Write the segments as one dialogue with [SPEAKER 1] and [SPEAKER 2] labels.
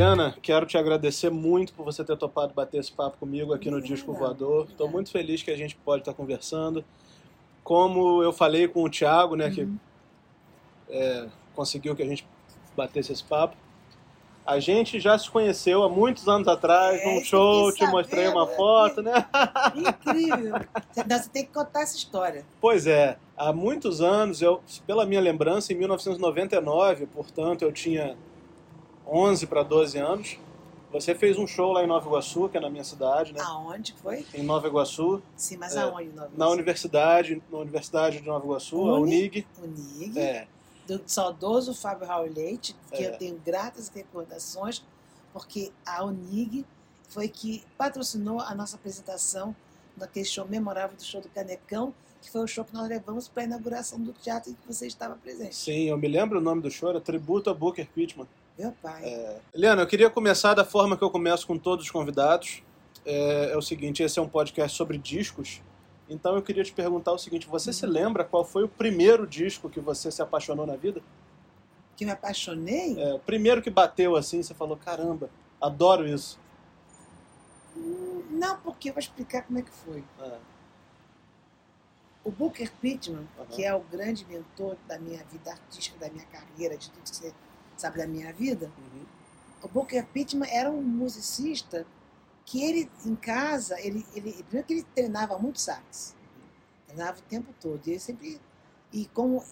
[SPEAKER 1] Eliana, quero te agradecer muito por você ter topado bater esse papo comigo aqui no Disco Voador. Estou muito feliz que a gente pode estar conversando. Como eu falei com o Thiago, né, que é, conseguiu que a gente batesse esse papo. A gente já se conheceu há muitos anos atrás,
[SPEAKER 2] É,
[SPEAKER 1] num show, te mostrei uma
[SPEAKER 2] né?
[SPEAKER 1] foto, né?
[SPEAKER 2] Incrível. Você tem que contar essa história.
[SPEAKER 1] Pois é, há muitos anos, eu, pela minha lembrança, em 1999, portanto eu tinha 11 para 12 anos, você fez um show lá em Nova Iguaçu, que é na minha cidade, né?
[SPEAKER 2] Aonde foi?
[SPEAKER 1] Em Nova Iguaçu,
[SPEAKER 2] Sim, mas
[SPEAKER 1] É,
[SPEAKER 2] aonde? Nova
[SPEAKER 1] na universidade, na Universidade de Nova Iguaçu, a
[SPEAKER 2] Uni?
[SPEAKER 1] Unig.
[SPEAKER 2] Unig.
[SPEAKER 1] É,
[SPEAKER 2] do saudoso Fábio Raul Leite, que
[SPEAKER 1] É.
[SPEAKER 2] eu tenho gratas recordações, porque a Unig foi que patrocinou a nossa apresentação naquele show memorável do show do Canecão, que foi o show que nós levamos para a inauguração do teatro em que você estava presente.
[SPEAKER 1] sim, eu me lembro o nome do show, era Tributo a Booker Pittman.
[SPEAKER 2] Meu pai.
[SPEAKER 1] Eliana, eu queria começar da forma que eu começo com todos os convidados. É, é o seguinte, esse é um podcast sobre discos. Então eu queria te perguntar o seguinte, você se lembra qual foi o primeiro disco que você se apaixonou na vida?
[SPEAKER 2] Que me apaixonei?
[SPEAKER 1] É, o primeiro que bateu assim, você falou, caramba, adoro isso.
[SPEAKER 2] Hum, Não, porque eu vou explicar como é que foi.
[SPEAKER 1] É,
[SPEAKER 2] O Booker Pittman,
[SPEAKER 1] Aham.
[SPEAKER 2] que é o grande mentor da minha vida artística, da minha carreira, de tudo que você sabe da minha vida,
[SPEAKER 1] uhum,
[SPEAKER 2] o Booker Pittman era um musicista que ele, em casa, ele, ele primeiro que ele treinava muito sax. Treinava o tempo todo. E ele sempre... E como,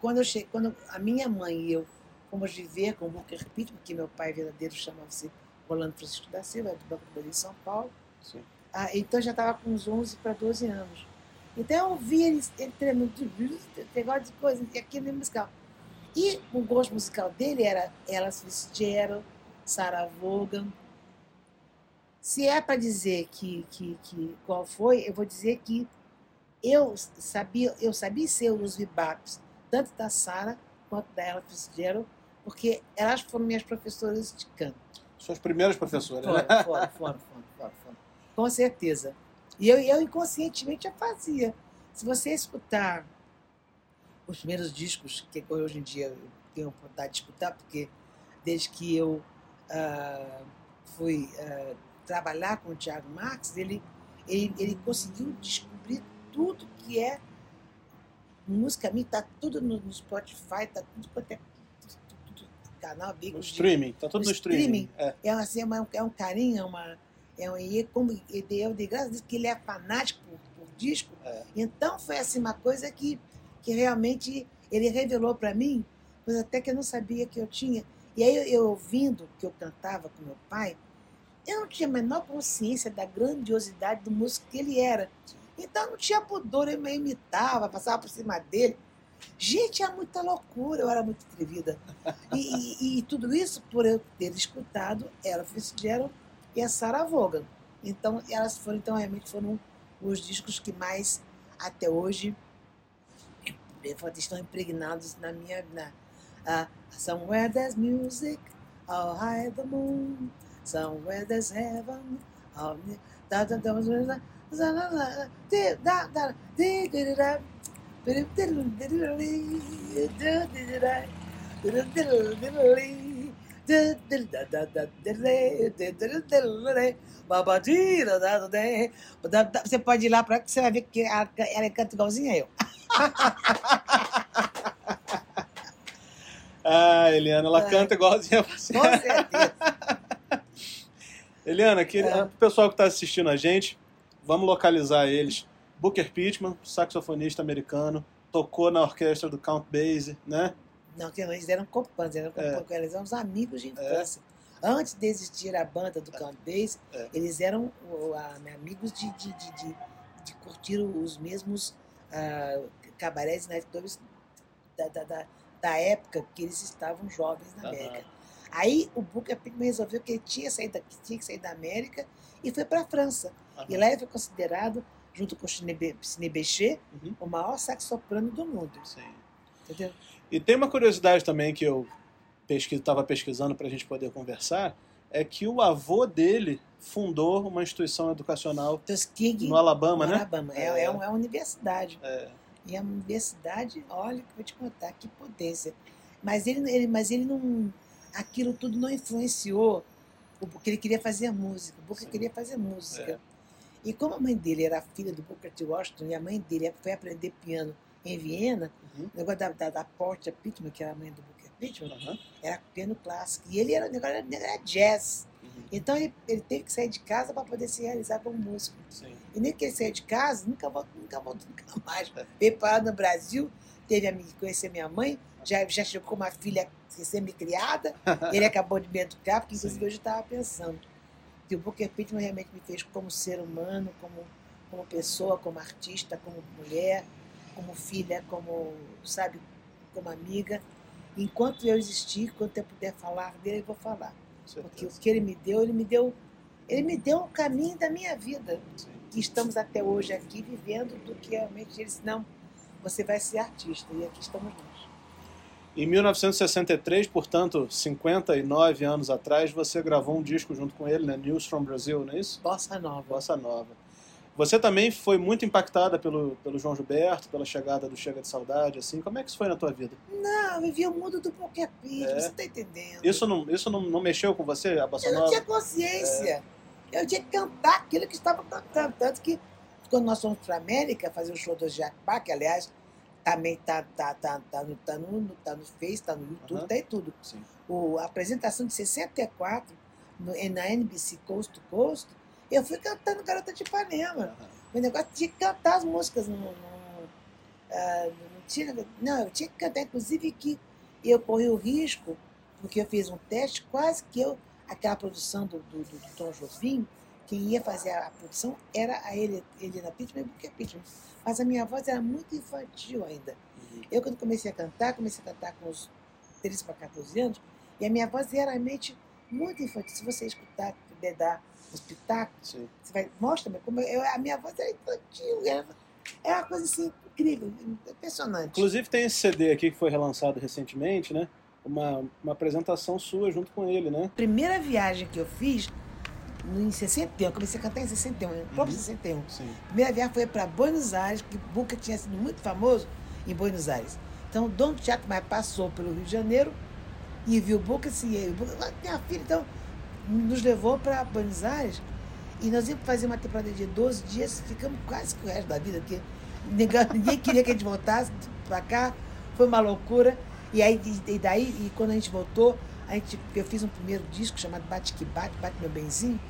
[SPEAKER 2] quando, eu cheguei, quando a minha mãe e eu fomos viver com o Booker Pittman, que meu pai verdadeiro chamava-se Rolando Francisco da Silva, do Banco do Brasil em São Paulo,
[SPEAKER 1] sim.
[SPEAKER 2] ah, então eu já estava com uns 11 para 12 anos. Então eu ouvia ele, ele treinando, negócio de coisa, e aquilo é musical. E o gosto musical dele era Ella Fitzgerald, Sarah Vaughan. Se é para dizer que, que, que qual foi, eu vou dizer que eu sabia, eu sabia ser os vibaps, tanto da Sarah quanto da Ella Fitzgerald, porque elas foram minhas professoras de canto.
[SPEAKER 1] Suas primeiras professoras, né?
[SPEAKER 2] Foram, foram, foram, foram, foram, foram. Com certeza. E eu, eu inconscientemente já fazia. Se você escutar os primeiros discos, que hoje em dia eu tenho vontade de escutar, porque desde que eu ah, fui ah, trabalhar com o Thiago Marques, ele, ele, ele conseguiu descobrir tudo que é música minha, tá tudo no, no Spotify, tá tudo quanto é tudo, tudo, canal,
[SPEAKER 1] No
[SPEAKER 2] amigos de-
[SPEAKER 1] streaming, tá tudo
[SPEAKER 2] No
[SPEAKER 1] no streaming.
[SPEAKER 2] streaming.
[SPEAKER 1] É.
[SPEAKER 2] é, assim, é, uma- é um carinho, é uma. É um, e é como, eu de graças que ele é fanático por, por disco.
[SPEAKER 1] É.
[SPEAKER 2] Então foi assim uma coisa que, que realmente ele revelou para mim, coisa até que eu não sabia que eu tinha. E aí eu, ouvindo que eu cantava com meu pai, eu não tinha a menor consciência da grandiosidade do músico que ele era. Então não tinha pudor, eu me imitava, passava por cima dele. Gente, era muita loucura, eu era muito atrevida. E, e- e tudo isso por eu ter escutado Ella Fitzgerald e a Sarah Vaughan. Então, elas foram, então, realmente foram os discos que mais, até hoje, estão impregnados na minha. Na, uh, somewhere there's music, all high the moon. Somewhere there's heaven, all você pode ir lá para que você vai ver que ela canta igualzinha eu.
[SPEAKER 1] Ah, Eliana, ela
[SPEAKER 2] É.
[SPEAKER 1] canta igualzinha a você.
[SPEAKER 2] Com certeza.
[SPEAKER 1] Eliana, que,
[SPEAKER 2] É.
[SPEAKER 1] o pessoal que está assistindo a gente, vamos localizar eles. Booker Pittman, saxofonista americano, tocou na orquestra do Count Basie, né?
[SPEAKER 2] Não, que eles eram copanos, eram,
[SPEAKER 1] É.
[SPEAKER 2] eles eram os amigos de infância. Antes de existir a banda do Count Bass,
[SPEAKER 1] É.
[SPEAKER 2] eles eram a- amigos de, de, de, de, de curtir os mesmos ah, cabarés e nightclubs da, da, da, da época que eles estavam jovens na. América. Aí o Booker Pittman resolveu que ele tinha, saído, que tinha que sair da América e foi para a França.
[SPEAKER 1] Aham.
[SPEAKER 2] E lá ele foi considerado, junto com o Sidney Be- Sidney Bechet,
[SPEAKER 1] Uhum.
[SPEAKER 2] o maior saxoprano do mundo.
[SPEAKER 1] Sim.
[SPEAKER 2] Entendeu?
[SPEAKER 1] E tem uma curiosidade também que eu estava pesquisando para a gente poder conversar, é que o avô dele fundou uma instituição educacional
[SPEAKER 2] Tuskegee,
[SPEAKER 1] no Alabama,
[SPEAKER 2] no
[SPEAKER 1] né?
[SPEAKER 2] Alabama. É,
[SPEAKER 1] É.
[SPEAKER 2] é, uma, é uma universidade.
[SPEAKER 1] É,
[SPEAKER 2] E a universidade, olha, que eu vou te contar, que potência. Mas ele, ele, mas ele não, aquilo tudo não influenciou, o- porque ele queria fazer música, o Booker
[SPEAKER 1] Sim.
[SPEAKER 2] queria fazer música.
[SPEAKER 1] É.
[SPEAKER 2] E como a mãe dele era filha do Booker T. Washington, e a mãe dele foi aprender piano em Viena,
[SPEAKER 1] Uhum.
[SPEAKER 2] o negócio da, da, da Portia Pittman, que era a mãe do Booker Pittman,
[SPEAKER 1] Aham.
[SPEAKER 2] era piano clássico. E ele era, era, era jazz.
[SPEAKER 1] Uhum.
[SPEAKER 2] Então ele, ele teve que sair de casa para poder se realizar como músico.
[SPEAKER 1] Sim.
[SPEAKER 2] E nem que ele saiu de casa, nunca voltou, nunca voltou, nunca mais. Veio parar no Brasil, teve a conhecer minha mãe, já, já chegou com uma filha semi-criada, ele acabou de me educar, porque inclusive
[SPEAKER 1] Sim.
[SPEAKER 2] hoje eu estava pensando que o Booker Pittman realmente me fez como ser humano, como, como pessoa, como artista, como mulher, como filha, como, sabe, como amiga. Enquanto eu existir, enquanto eu puder falar dele, eu vou falar. Porque o que ele me deu, ele me deu, ele me deu o caminho da minha vida
[SPEAKER 1] Sim.
[SPEAKER 2] Que estamos até hoje aqui vivendo do que realmente ele disse, não, você vai ser artista, e aqui estamos nós.
[SPEAKER 1] Em 1963, portanto, 59 anos atrás, você gravou um disco junto com ele, né? News from Brazil, não é isso?
[SPEAKER 2] Bossa Nova.
[SPEAKER 1] Bossa Nova. Você também foi muito impactada pelo, pelo João Gilberto, pela chegada do Chega de Saudade, assim. Como é que isso foi na tua vida?
[SPEAKER 2] Não, eu vivi o mundo do Poké Pit,
[SPEAKER 1] É.
[SPEAKER 2] você está entendendo?
[SPEAKER 1] Isso não, isso não, não mexeu com você, a Bossa
[SPEAKER 2] eu não
[SPEAKER 1] Nova?
[SPEAKER 2] tinha consciência. Eu tinha que cantar aquilo que estava cantando. Tanto que quando nós fomos para a América fazer o show do Jacques que aliás também tá, tá, tá, tá, no, tá, no, tá no Face, tá no YouTube,
[SPEAKER 1] Aham.
[SPEAKER 2] tá em tudo.
[SPEAKER 1] Sim.
[SPEAKER 2] O, a apresentação de 64 no, na NBC Coast to Coast, eu fui cantando Garota de Ipanema. O negócio tinha que cantar as músicas. Não, não, ah, não tinha, não, eu tinha que cantar. Inclusive que eu corri o risco, porque eu fiz um teste, quase que eu, aquela produção do, do, do, do Tom Jobim, quem ia fazer a, produção era a Ele- Helena Pittman e o Booker Pittman. Mas a minha voz era muito infantil ainda.
[SPEAKER 1] Uhum.
[SPEAKER 2] Eu, quando comecei a cantar, comecei a cantar com uns 13 para 14 anos, e a minha voz era realmente muito infantil. Se você escutar, puder dar uns pitacos,
[SPEAKER 1] Sim.
[SPEAKER 2] você vai, mostra-me como eu, a minha voz era infantil, era, era uma coisa assim incrível, impressionante.
[SPEAKER 1] Inclusive tem esse CD aqui que foi relançado recentemente, né? Uma, uma apresentação sua junto com ele, né?
[SPEAKER 2] Primeira viagem que eu fiz, em 61, eu comecei a cantar em 61, no próprio
[SPEAKER 1] Uhum.
[SPEAKER 2] 61.
[SPEAKER 1] Sim.
[SPEAKER 2] Primeira viagem foi para Buenos Aires, que Buca tinha sido muito famoso em Buenos Aires. Então o dono do Teatro Maia passou pelo Rio de Janeiro e viu o Buca assim, e Buca, "Ah, minha filha, então nos levou para Buenos Aires e nós íamos fazer uma temporada de 12 dias, ficamos quase que o resto da vida, porque ninguém, ninguém queria que a gente voltasse para cá, foi uma loucura. E aí e daí, e quando a gente voltou, a gente, eu fiz um primeiro disco chamado Bate que Bate, Bate Meu Benzinho,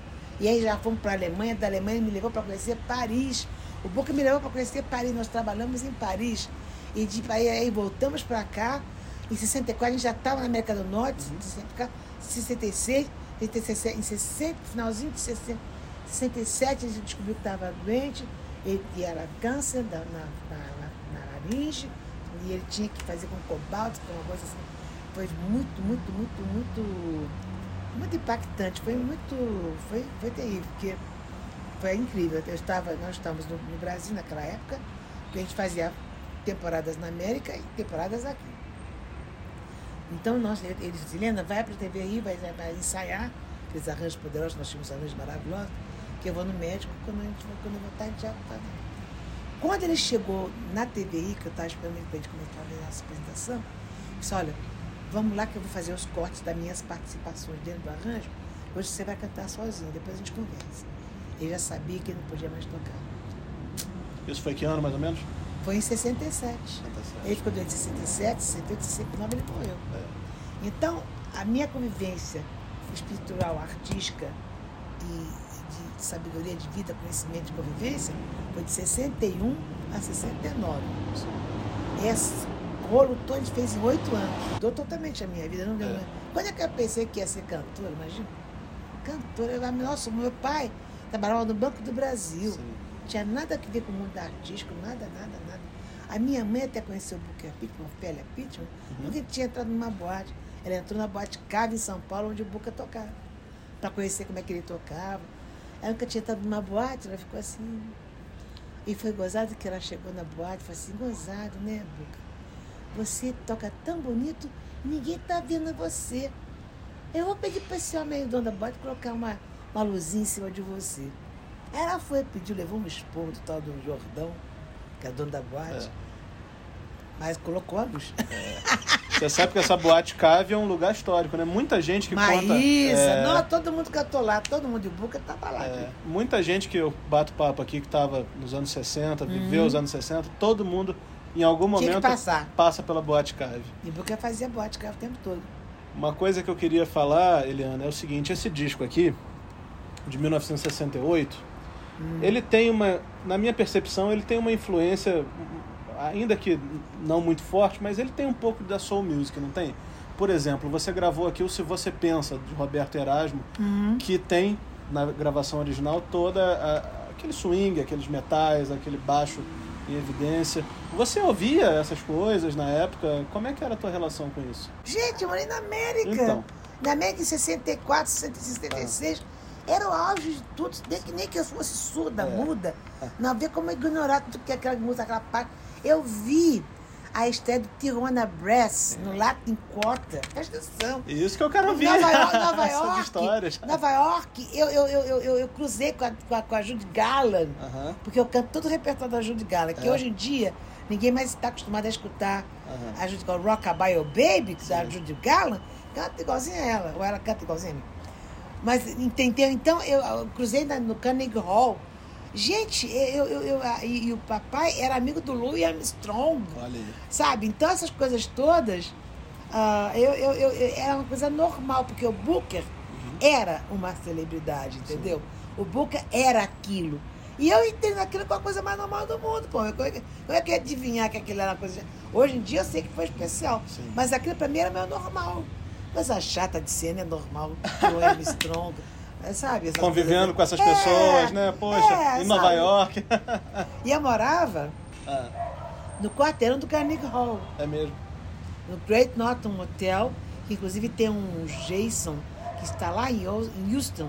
[SPEAKER 2] e aí já fomos para a Alemanha, da Alemanha me levou para conhecer Paris. O Boca me levou para conhecer Paris, nós trabalhamos em Paris. E de aí, aí voltamos para cá. Em 64 a gente já estava na América do Norte, em 66, 66, em 60, finalzinho de 60, 67 a gente descobriu que estava doente, ele, e era câncer da, na, na, na, na laringe, e ele tinha que fazer com cobalto, com uma coisa assim. Foi muito, muito, muito, muito, muito impactante. Foi muito, foi, foi terrível, porque foi incrível. Eu estava, nós estávamos no, no Brasil naquela época, que a gente fazia temporadas na América e temporadas aqui. Então nós, ele disse, Helena, vai para a TV aí, vai, vai ensaiar aqueles arranjos poderosos, nós tínhamos arranjos maravilhosos, que eu vou no médico, quando, a gente, quando eu voltar a gente já tá. Quando ele chegou na TVI, que eu estava esperando ele para a gente começar a essa apresentação, eu disse, olha, vamos lá que eu vou fazer os cortes das minhas participações dentro do arranjo, hoje você vai cantar sozinho, depois a gente conversa. Ele já sabia que ele não podia mais tocar.
[SPEAKER 1] Isso foi que ano, mais ou menos?
[SPEAKER 2] Foi em 67. Ele ficou doente em 67, 68, 69 ele morreu.
[SPEAKER 1] É.
[SPEAKER 2] Então, a minha convivência espiritual, artística e sabedoria de vida, conhecimento de convivência foi de 61 a 69. Esse rolo todo fez em oito anos. Mudou totalmente a minha vida. Não
[SPEAKER 1] É.
[SPEAKER 2] Quando é que eu pensei que ia ser cantora, imagina? Cantora, eu, nossa, meu pai trabalhava no Banco do Brasil.
[SPEAKER 1] Sim.
[SPEAKER 2] Tinha nada a ver com o mundo artístico, nada, nada, nada. A minha mãe até conheceu o Booker Pittman, Ofélia Pittman,
[SPEAKER 1] Uhum.
[SPEAKER 2] porque tinha entrado numa boate. Ela entrou na boate Cave em São Paulo, onde o Booker tocava, para conhecer como é que ele tocava. Ela nunca tinha entrado numa boate, ela ficou assim. E foi gozado que ela chegou na boate e falou assim, gozado, né, Booker? Você toca tão bonito, ninguém tá vendo você. Eu vou pedir para esse homem aí, dono da boate, colocar uma, uma luzinha em cima de você. Ela foi, pediu, levou um esporro do tal do Jordão, que é dono da boate.
[SPEAKER 1] É.
[SPEAKER 2] Mas colocou a luz.
[SPEAKER 1] Você sabe que essa boate cave é um lugar histórico, né? Muita gente que
[SPEAKER 2] Maísa,
[SPEAKER 1] conta. é,
[SPEAKER 2] não, todo mundo cantou lá, todo mundo de Buca tava lá.
[SPEAKER 1] é, muita gente que eu bato papo aqui que estava nos anos 60, viveu os anos 60, todo mundo em algum
[SPEAKER 2] Uhum.
[SPEAKER 1] Momento passa pela boate cave.
[SPEAKER 2] E Buca fazia bote o tempo todo.
[SPEAKER 1] Uma coisa que eu queria falar, Eliana, é o seguinte: esse disco aqui, de 1968,
[SPEAKER 2] Hum.
[SPEAKER 1] ele tem uma, na minha percepção, ele tem uma influência, ainda que não muito forte, mas ele tem um pouco da soul music, não tem? Por exemplo, você gravou aqui o Se Você Pensa, de Roberto Erasmo,
[SPEAKER 2] Uhum.
[SPEAKER 1] que tem na gravação original toda a- aquele swing, aqueles metais, aquele baixo em evidência. Você ouvia essas coisas na época? Como é que era a tua relação com isso?
[SPEAKER 2] Gente, eu morei na América.
[SPEAKER 1] Então.
[SPEAKER 2] Na América em 64, 66. Era o auge de tudo. Nem que, nem que eu fosse surda,
[SPEAKER 1] É.
[SPEAKER 2] muda. Não havia como ignorar tudo que aquela música, aquela parte. Eu vi a estreia do Tijuana Brass no Latin Quarter. Presta atenção.
[SPEAKER 1] Isso que eu quero ouvir.
[SPEAKER 2] Nova York, Nova York.
[SPEAKER 1] histórias.
[SPEAKER 2] Nova York, eu, eu, eu, eu, eu, cruzei com a, com a, com a Judy Garland.
[SPEAKER 1] Aham,
[SPEAKER 2] Porque eu canto todo o repertório da Judy Garland, que
[SPEAKER 1] É.
[SPEAKER 2] hoje em dia ninguém mais está acostumado a escutar
[SPEAKER 1] aham.
[SPEAKER 2] a Judy Garland, Rockabye oh Baby, que é a Judy Garland, canta igualzinho a ela, ou ela canta igualzinho a mim. Mas, entendeu? Então, eu, eu cruzei na- no Carnegie Hall. Gente, eu, eu, eu, a- e, e o papai era amigo do Louis Armstrong,
[SPEAKER 1] Olha aí.
[SPEAKER 2] sabe? Então, essas coisas todas, ah, eu, eu, eu, eu- era uma coisa normal, porque o Booker era uma celebridade, entendeu? O Booker era aquilo. E eu entendo aquilo como a coisa mais normal do mundo, pô. Eu, eu, eu é que ia adivinhar que aquilo era uma coisa. Hoje em dia eu sei que foi especial.
[SPEAKER 1] Sim.
[SPEAKER 2] Mas aquilo pra mim era meu normal. Coisa chata de cena é normal. O Armstrong, sabe? essas
[SPEAKER 1] Convivendo
[SPEAKER 2] coisas.
[SPEAKER 1] com essas
[SPEAKER 2] É,
[SPEAKER 1] pessoas, né? Poxa,
[SPEAKER 2] é,
[SPEAKER 1] em Nova
[SPEAKER 2] sabe?
[SPEAKER 1] York.
[SPEAKER 2] E eu morava
[SPEAKER 1] Ah,
[SPEAKER 2] no quarteirão do Carnegie Hall.
[SPEAKER 1] é mesmo.
[SPEAKER 2] no Great Norton Hotel, que inclusive tem um Jason que está lá em Houston,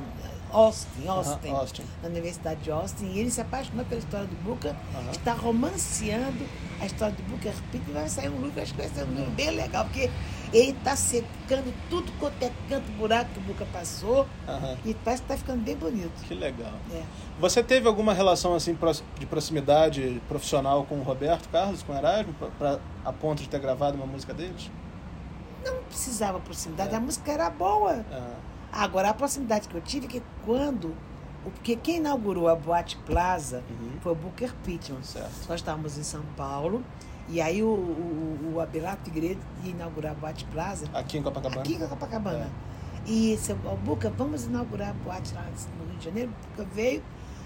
[SPEAKER 2] Austin, Austin,
[SPEAKER 1] Aham, Austin.
[SPEAKER 2] na Universidade de Austin, e ele se apaixonou pela história do Booker,
[SPEAKER 1] Aham.
[SPEAKER 2] está romanceando a história do Booker Pitt, e vai sair um livro, acho que vai ser um livro bem legal, porque ele está secando tudo quanto é canto, buraco que o Booker passou,
[SPEAKER 1] Aham.
[SPEAKER 2] e parece que está ficando bem bonito.
[SPEAKER 1] Que legal.
[SPEAKER 2] É.
[SPEAKER 1] Você teve alguma relação assim de proximidade profissional com o Roberto Carlos, com o Erasmo, pra- pra- a ponto de ter gravado uma música deles?
[SPEAKER 2] Não precisava proximidade,
[SPEAKER 1] É.
[SPEAKER 2] a música era boa.
[SPEAKER 1] Ah,
[SPEAKER 2] Agora, a proximidade que eu tive é que quando. Porque quem inaugurou a Boate Plaza
[SPEAKER 1] Uhum.
[SPEAKER 2] foi o Booker Pittman.
[SPEAKER 1] certo.
[SPEAKER 2] Nós estávamos em São Paulo e aí o, o, o Abelardo Figueiredo ia inaugurar a Boate Plaza
[SPEAKER 1] Aqui em Copacabana?
[SPEAKER 2] aqui em Copacabana. E seu Booker, vamos inaugurar a boate lá no Rio de Janeiro. O Booker veio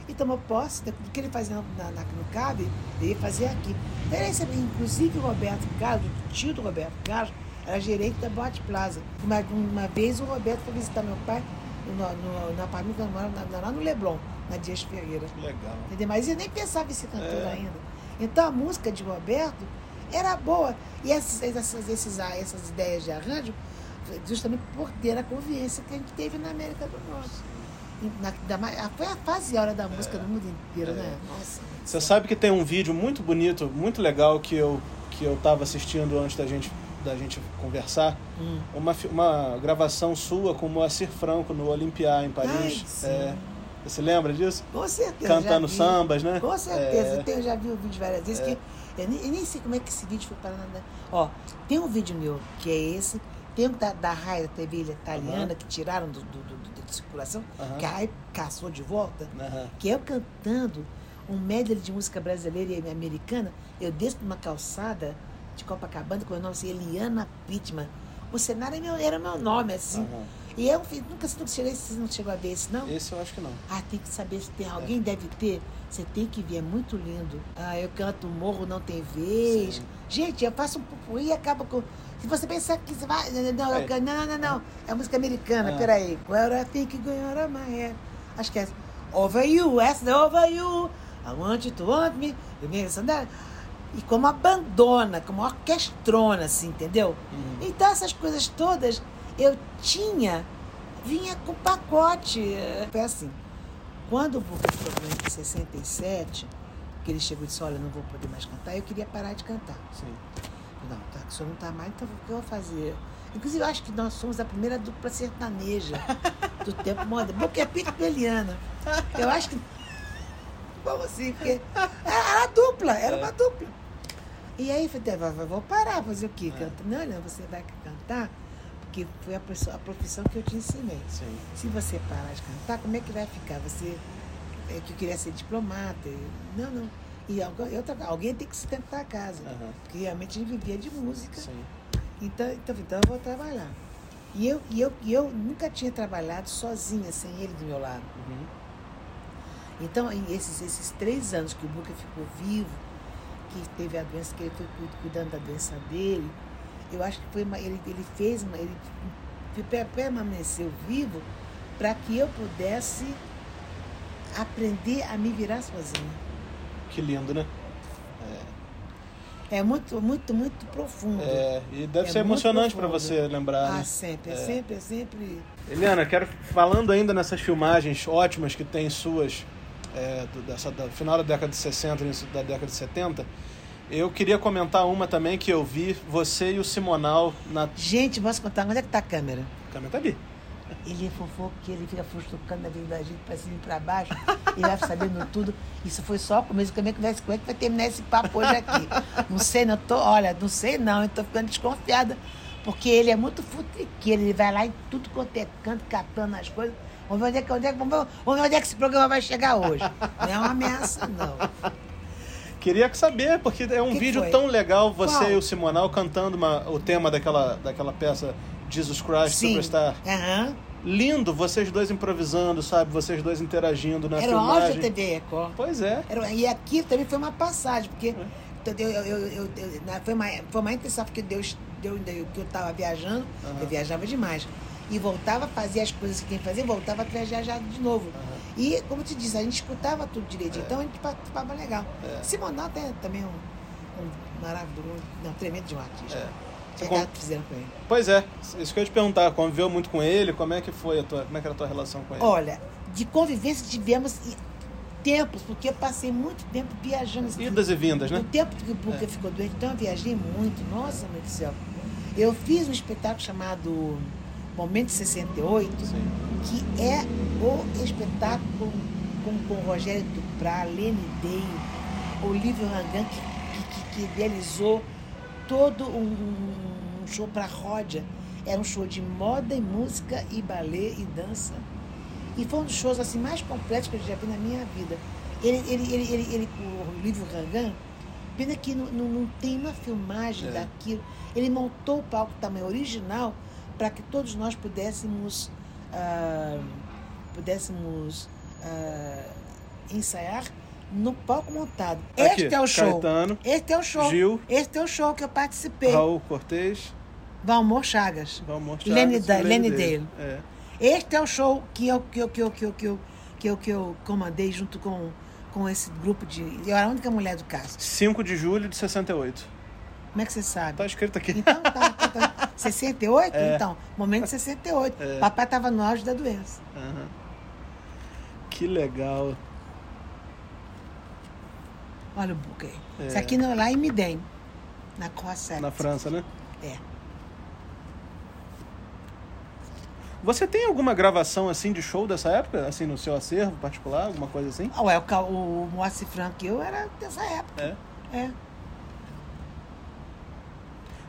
[SPEAKER 2] e tomou posse do que ele fazia na, na, no CAB, ele ia fazer aqui. Então, ele inclusive o Roberto Carlos, o tio do Roberto Carlos, era gerente da Boate Plaza. Uma, uma vez o Roberto foi visitar meu pai no, no, no apartamento lá no Leblon, na Dias Ferreira.
[SPEAKER 1] Legal.
[SPEAKER 2] Entendeu? Mas eu nem pensava em ser cantor
[SPEAKER 1] É.
[SPEAKER 2] ainda. Então a música de Roberto era boa. E essas, essas, esses, ah, essas ideias de arranjo, justamente por ter a convivência que a gente teve na América do Norte. Na, da, ma- foi a fase e a hora da música do mundo inteiro,
[SPEAKER 1] É.
[SPEAKER 2] né? Nossa.
[SPEAKER 1] Você sabe que tem um vídeo muito bonito, muito legal que eu que eu estava assistindo antes da gente da gente conversar,
[SPEAKER 2] Hum.
[SPEAKER 1] uma uma gravação sua com o Moacir Franco no Olympia em Paris.
[SPEAKER 2] Ai, sim.
[SPEAKER 1] É, você lembra disso?
[SPEAKER 2] Com certeza.
[SPEAKER 1] Cantando sambas, né?
[SPEAKER 2] Com certeza.
[SPEAKER 1] É.
[SPEAKER 2] Eu já vi o vídeo várias vezes.
[SPEAKER 1] É.
[SPEAKER 2] Que eu, nem, eu nem sei como é que esse vídeo foi parar na. Ó, tem um vídeo meu que é esse. Tem um da, da Rai, da TV italiana,
[SPEAKER 1] Aham.
[SPEAKER 2] que tiraram do, do, do- de circulação,
[SPEAKER 1] Aham.
[SPEAKER 2] que a Rai caçou de volta.
[SPEAKER 1] Aham.
[SPEAKER 2] que eu cantando um medley de música brasileira e americana, eu desço numa calçada de Copacabana com o nome assim, Eliana Pittman. O cenário é meu- era meu nome, assim.
[SPEAKER 1] Aham.
[SPEAKER 2] E eu fiz- nunca, nunca chegou, você não chegou a ver esse, não?
[SPEAKER 1] Esse eu acho que não.
[SPEAKER 2] Ah, tem que saber se tem. Alguém deve ter. Você tem que ver, é muito lindo. Ah, eu canto Morro Não Tem Vez.
[SPEAKER 1] Sim.
[SPEAKER 2] Gente, eu faço um pupurri e acaba com. Se você pensar que você vai. Não,
[SPEAKER 1] É.
[SPEAKER 2] não, não, não. É música americana,
[SPEAKER 1] Ah.
[SPEAKER 2] peraí. Well, I think out of my head. Acho que é. Over you, essa é over you. I want you to want me. You make it E como abandona, como orquestrona, assim, entendeu?
[SPEAKER 1] Uhum.
[SPEAKER 2] Então essas coisas todas eu tinha, vinha com pacote. Foi assim. Quando o Booker foi em 67, que ele chegou e disse, olha, não vou poder mais cantar, eu queria parar de cantar.
[SPEAKER 1] Sim.
[SPEAKER 2] Não, tá, o senhor não tá mais, então o que eu vou fazer? Inclusive, eu acho que nós somos a primeira dupla sertaneja do tempo moderno. Booker Pitt e Eliana. Eu acho que. Como assim? Porque era, dupla, era uma dupla. E aí eu falei, "Vó, vó, vou parar, fazer o quê? Canta? Não, não, você vai cantar, porque foi a, pessoa- a profissão que eu te ensinei.
[SPEAKER 1] Sim.
[SPEAKER 2] Se você parar de cantar, como é que vai ficar? Você é, que queria ser diplomata. Não, não. E algu- outra, alguém tem que sustentar a casa.
[SPEAKER 1] Aham.
[SPEAKER 2] Porque realmente a gente vivia de música.
[SPEAKER 1] Sim.
[SPEAKER 2] Então, então, eu então eu vou trabalhar. E eu, e, eu, e eu nunca tinha trabalhado sozinha, sem ele do meu lado.
[SPEAKER 1] Uhum.
[SPEAKER 2] Então, esses, esses três anos que o Buca ficou vivo, que teve a doença, que ele foi cu- cuidando da doença dele, eu acho que foi uma, ele, ele fez uma. Ele pe- permaneceu vivo para que eu pudesse aprender a me virar sozinha.
[SPEAKER 1] Que lindo, né?
[SPEAKER 2] É muito, muito, muito profundo.
[SPEAKER 1] É, e deve
[SPEAKER 2] É
[SPEAKER 1] ser emocionante para você lembrar.
[SPEAKER 2] Ah,
[SPEAKER 1] né?
[SPEAKER 2] sempre, é
[SPEAKER 1] É.
[SPEAKER 2] sempre, é sempre.
[SPEAKER 1] Eliana, quero falando ainda nessas filmagens ótimas que tem suas é, do, dessa da final da década de 60 início da década de 70. Eu queria comentar uma também que eu vi você e o Simonal na
[SPEAKER 2] Gente, posso contar? Onde é que tá a câmera?
[SPEAKER 1] câmera tá ali.
[SPEAKER 2] Ele é fofoqueiro, ele fica fustucando a vida da gente pra cima e pra baixo, e vai sabendo tudo. Isso foi só o começo, como é que vai, como é que vai terminar esse papo hoje aqui? Não sei, não tô, olha, não sei não, eu tô ficando desconfiada, porque ele é muito futriqueiro, ele vai lá em tudo quanto é canto, catando as coisas. Vamos ver onde é que, onde é que, vamos ver onde é que esse programa vai chegar hoje. Não é uma ameaça, não.
[SPEAKER 1] Queria saber, porque é um
[SPEAKER 2] Que
[SPEAKER 1] vídeo
[SPEAKER 2] foi?
[SPEAKER 1] tão legal, você
[SPEAKER 2] Qual?
[SPEAKER 1] e o Simonal cantando uma- o tema daquela, daquela peça Jesus Christ
[SPEAKER 2] Sim.
[SPEAKER 1] Superstar.
[SPEAKER 2] Aham.
[SPEAKER 1] Lindo, vocês dois improvisando, sabe? Vocês dois interagindo na
[SPEAKER 2] Era
[SPEAKER 1] filmagem.
[SPEAKER 2] da TV Record.
[SPEAKER 1] Pois é.
[SPEAKER 2] Era- e aquilo também foi uma passagem, porque
[SPEAKER 1] É.
[SPEAKER 2] eu, eu, eu, foi, uma, foi uma intenção, porque Deus deu, deu que eu estava viajando, eu viajava demais. E voltava, fazia as coisas que tem que fazer, voltava a viajar de novo. E, como te disse, a gente escutava tudo direitinho, então a gente participava legal.
[SPEAKER 1] É.
[SPEAKER 2] Simonal tem também um, um maravilhoso, não, tremendo de um artista.
[SPEAKER 1] É.
[SPEAKER 2] Que fizeram com ele.
[SPEAKER 1] Pois é, isso que eu ia te perguntar, conviveu muito com ele, como é que foi a tua, como é que era a tua relação com ele?
[SPEAKER 2] Olha, de convivência tivemos tempos, porque eu passei muito tempo viajando.
[SPEAKER 1] Idas e vindas, né?
[SPEAKER 2] No tempo que o
[SPEAKER 1] É.
[SPEAKER 2] ficou doente, então eu viajei muito. Nossa, meu Deus do céu. Eu fiz um espetáculo chamado Momento 68,
[SPEAKER 1] Sim.
[SPEAKER 2] que é o espetáculo com, com Rogério Duprá, Lene Day, Olívio Rangan, que, que, que- que idealizou todo um, um show para Ródia. Era um show de moda e música e balé e dança. E foi um dos shows assim, mais completos que eu já vi na minha vida. Ele, ele, ele, ele, ele o Olívio Rangan, pena que não, não, não tem uma filmagem
[SPEAKER 1] É.
[SPEAKER 2] daquilo. Ele montou o palco tamanho original para que todos nós pudéssemos, ah, pudéssemos ah, ensaiar no palco montado.
[SPEAKER 1] Aqui,
[SPEAKER 2] este é o show.
[SPEAKER 1] Caetano,
[SPEAKER 2] Este é o show.
[SPEAKER 1] Gil,
[SPEAKER 2] Este é o show que eu participei.
[SPEAKER 1] Raul Cortez,
[SPEAKER 2] Valmor Chagas.
[SPEAKER 1] Valmor Chagas
[SPEAKER 2] Lenny Da-
[SPEAKER 1] Lenny Dale.
[SPEAKER 2] Dale.
[SPEAKER 1] É.
[SPEAKER 2] Este é o show que eu, que eu, que eu, que eu, que eu, que eu, que eu comandei junto com, com esse grupo de. Eu era a única mulher do cast.
[SPEAKER 1] 5 de julho de 68.
[SPEAKER 2] Como é que você sabe?
[SPEAKER 1] Tá escrito aqui.
[SPEAKER 2] Então, tá, tá, tá. 68?
[SPEAKER 1] É.
[SPEAKER 2] Então, momento 68.
[SPEAKER 1] É.
[SPEAKER 2] Papai estava no auge da doença.
[SPEAKER 1] Aham. Que legal.
[SPEAKER 2] Olha o aí.
[SPEAKER 1] É.
[SPEAKER 2] Isso aqui não é lá em Midem, na Croix
[SPEAKER 1] Na França, né?
[SPEAKER 2] É.
[SPEAKER 1] Você tem alguma gravação assim de show dessa época? Assim, no seu acervo particular? Alguma coisa assim?
[SPEAKER 2] Ah, ué, o, o Moacir Franco eu era dessa época.
[SPEAKER 1] É.
[SPEAKER 2] É.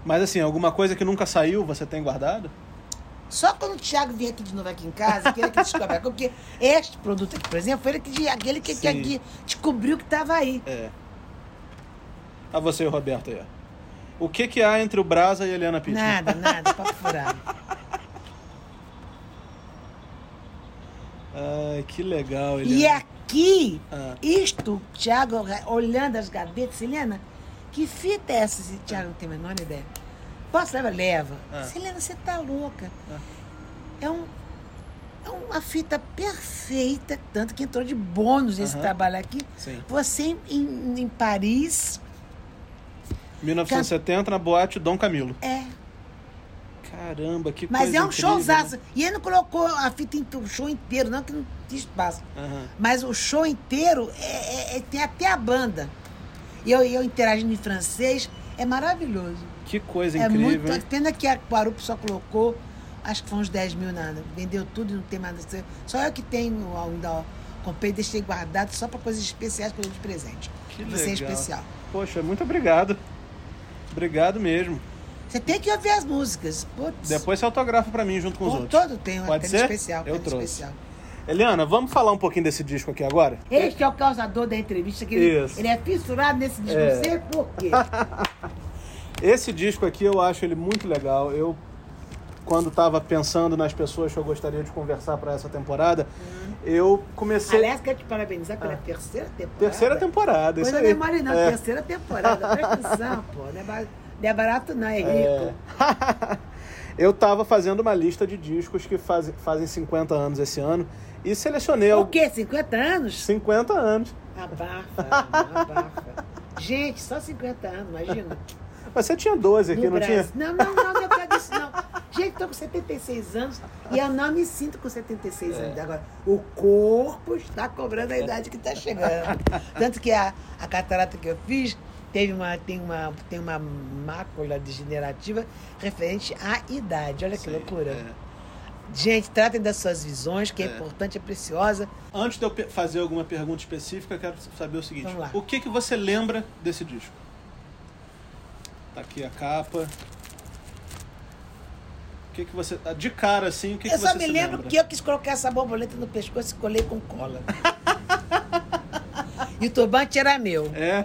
[SPEAKER 1] Mas assim, alguma coisa que nunca saiu, você tem guardado?
[SPEAKER 2] Só quando o Thiago vinha aqui de novo aqui em casa, que ele que descobriu. Porque este produto aqui, por exemplo, foi ele que, aquele que, que aqui descobriu que estava aí.
[SPEAKER 1] É. A você e o Roberto aí, ó. O que que há entre o Brasa e a Eliana Pittman?
[SPEAKER 2] Nada, nada, papo furado.
[SPEAKER 1] Ai, que legal,
[SPEAKER 2] E
[SPEAKER 1] Eliana.
[SPEAKER 2] aqui,
[SPEAKER 1] Ah.
[SPEAKER 2] isto, Thiago, olhando as gavetas, Helena, que fita é essa? Thiago não tem a menor ideia. Posso levar? Leva.
[SPEAKER 1] Ah.
[SPEAKER 2] Helena, você tá louca.
[SPEAKER 1] Ah.
[SPEAKER 2] É, um, é uma fita perfeita, tanto que entrou de bônus nesse
[SPEAKER 1] Aham.
[SPEAKER 2] trabalho aqui.
[SPEAKER 1] Sim.
[SPEAKER 2] Você em, em Paris,
[SPEAKER 1] 1970 na boate Dom Camilo.
[SPEAKER 2] é.
[SPEAKER 1] Caramba, que
[SPEAKER 2] Mas
[SPEAKER 1] coisa
[SPEAKER 2] é um
[SPEAKER 1] incrível,
[SPEAKER 2] showzaço.
[SPEAKER 1] né?
[SPEAKER 2] E ele não colocou a fita, o show inteiro, não que não tinha espaço.
[SPEAKER 1] Aham.
[SPEAKER 2] Mas o show inteiro é, é- é- tem até a banda. E eu, eu interagindo em francês, é maravilhoso.
[SPEAKER 1] Que coisa
[SPEAKER 2] é
[SPEAKER 1] incrível.
[SPEAKER 2] muito. Pena que a Guarupo só colocou, acho que foi uns 10 mil nada. Vendeu tudo e não tem mais. nada. Só eu que tenho ainda, comprei deixei guardado só para coisas especiais para de presente.
[SPEAKER 1] Que
[SPEAKER 2] Você é especial.
[SPEAKER 1] Poxa, muito obrigado. Obrigado mesmo.
[SPEAKER 2] Você tem que ouvir as músicas. Putz.
[SPEAKER 1] Depois você autografa pra mim junto com os
[SPEAKER 2] Pô,
[SPEAKER 1] outros.
[SPEAKER 2] todo tem
[SPEAKER 1] Pode ser?
[SPEAKER 2] especial.
[SPEAKER 1] Eu trouxe.
[SPEAKER 2] especial.
[SPEAKER 1] Eliana, vamos falar um pouquinho desse disco aqui agora?
[SPEAKER 2] Este é o causador da entrevista. Que ele, ele é fissurado nesse disco.
[SPEAKER 1] É.
[SPEAKER 2] Não sei por quê.
[SPEAKER 1] Esse disco aqui eu acho ele muito legal. Eu, quando tava pensando nas pessoas que eu gostaria de conversar para essa temporada, eu comecei.
[SPEAKER 2] Aliás, quero te parabenizar pela terceira temporada.
[SPEAKER 1] Ah. Terceira temporada, isso aí.
[SPEAKER 2] não é mole, não.
[SPEAKER 1] É.
[SPEAKER 2] Terceira temporada. Presta pô. Não é, ba- não é barato, não. É rico.
[SPEAKER 1] É. eu tava fazendo uma lista de discos que fazem, fazem 50 anos esse ano e selecionei
[SPEAKER 2] O quê? 50 anos?
[SPEAKER 1] 50 anos.
[SPEAKER 2] Abafa, abafa. Gente, só 50 anos, imagina.
[SPEAKER 1] Mas você tinha 12 aqui,
[SPEAKER 2] No
[SPEAKER 1] não
[SPEAKER 2] Brasil.
[SPEAKER 1] tinha?
[SPEAKER 2] Não, não, não, não é disso, não. Gente, tô com 76 anos e eu não me sinto com 76
[SPEAKER 1] É.
[SPEAKER 2] anos. Agora, o corpo está cobrando a idade que está chegando. Tanto que a, a catarata que eu fiz teve uma, tem, uma, tem uma mácula degenerativa referente à idade. Olha que
[SPEAKER 1] Sim,
[SPEAKER 2] loucura.
[SPEAKER 1] é.
[SPEAKER 2] Gente, tratem das suas visões, que é,
[SPEAKER 1] É.
[SPEAKER 2] importante, é preciosa.
[SPEAKER 1] Antes de eu fazer alguma pergunta específica, eu quero saber o seguinte: o que, que você lembra desse disco? Tá aqui a capa. O que, que você. De cara, assim, o que,
[SPEAKER 2] eu
[SPEAKER 1] que
[SPEAKER 2] só
[SPEAKER 1] você
[SPEAKER 2] me
[SPEAKER 1] se
[SPEAKER 2] lembro
[SPEAKER 1] lembra?
[SPEAKER 2] que eu quis colocar essa borboleta no pescoço e colei com cola. e o turbante era meu.
[SPEAKER 1] É,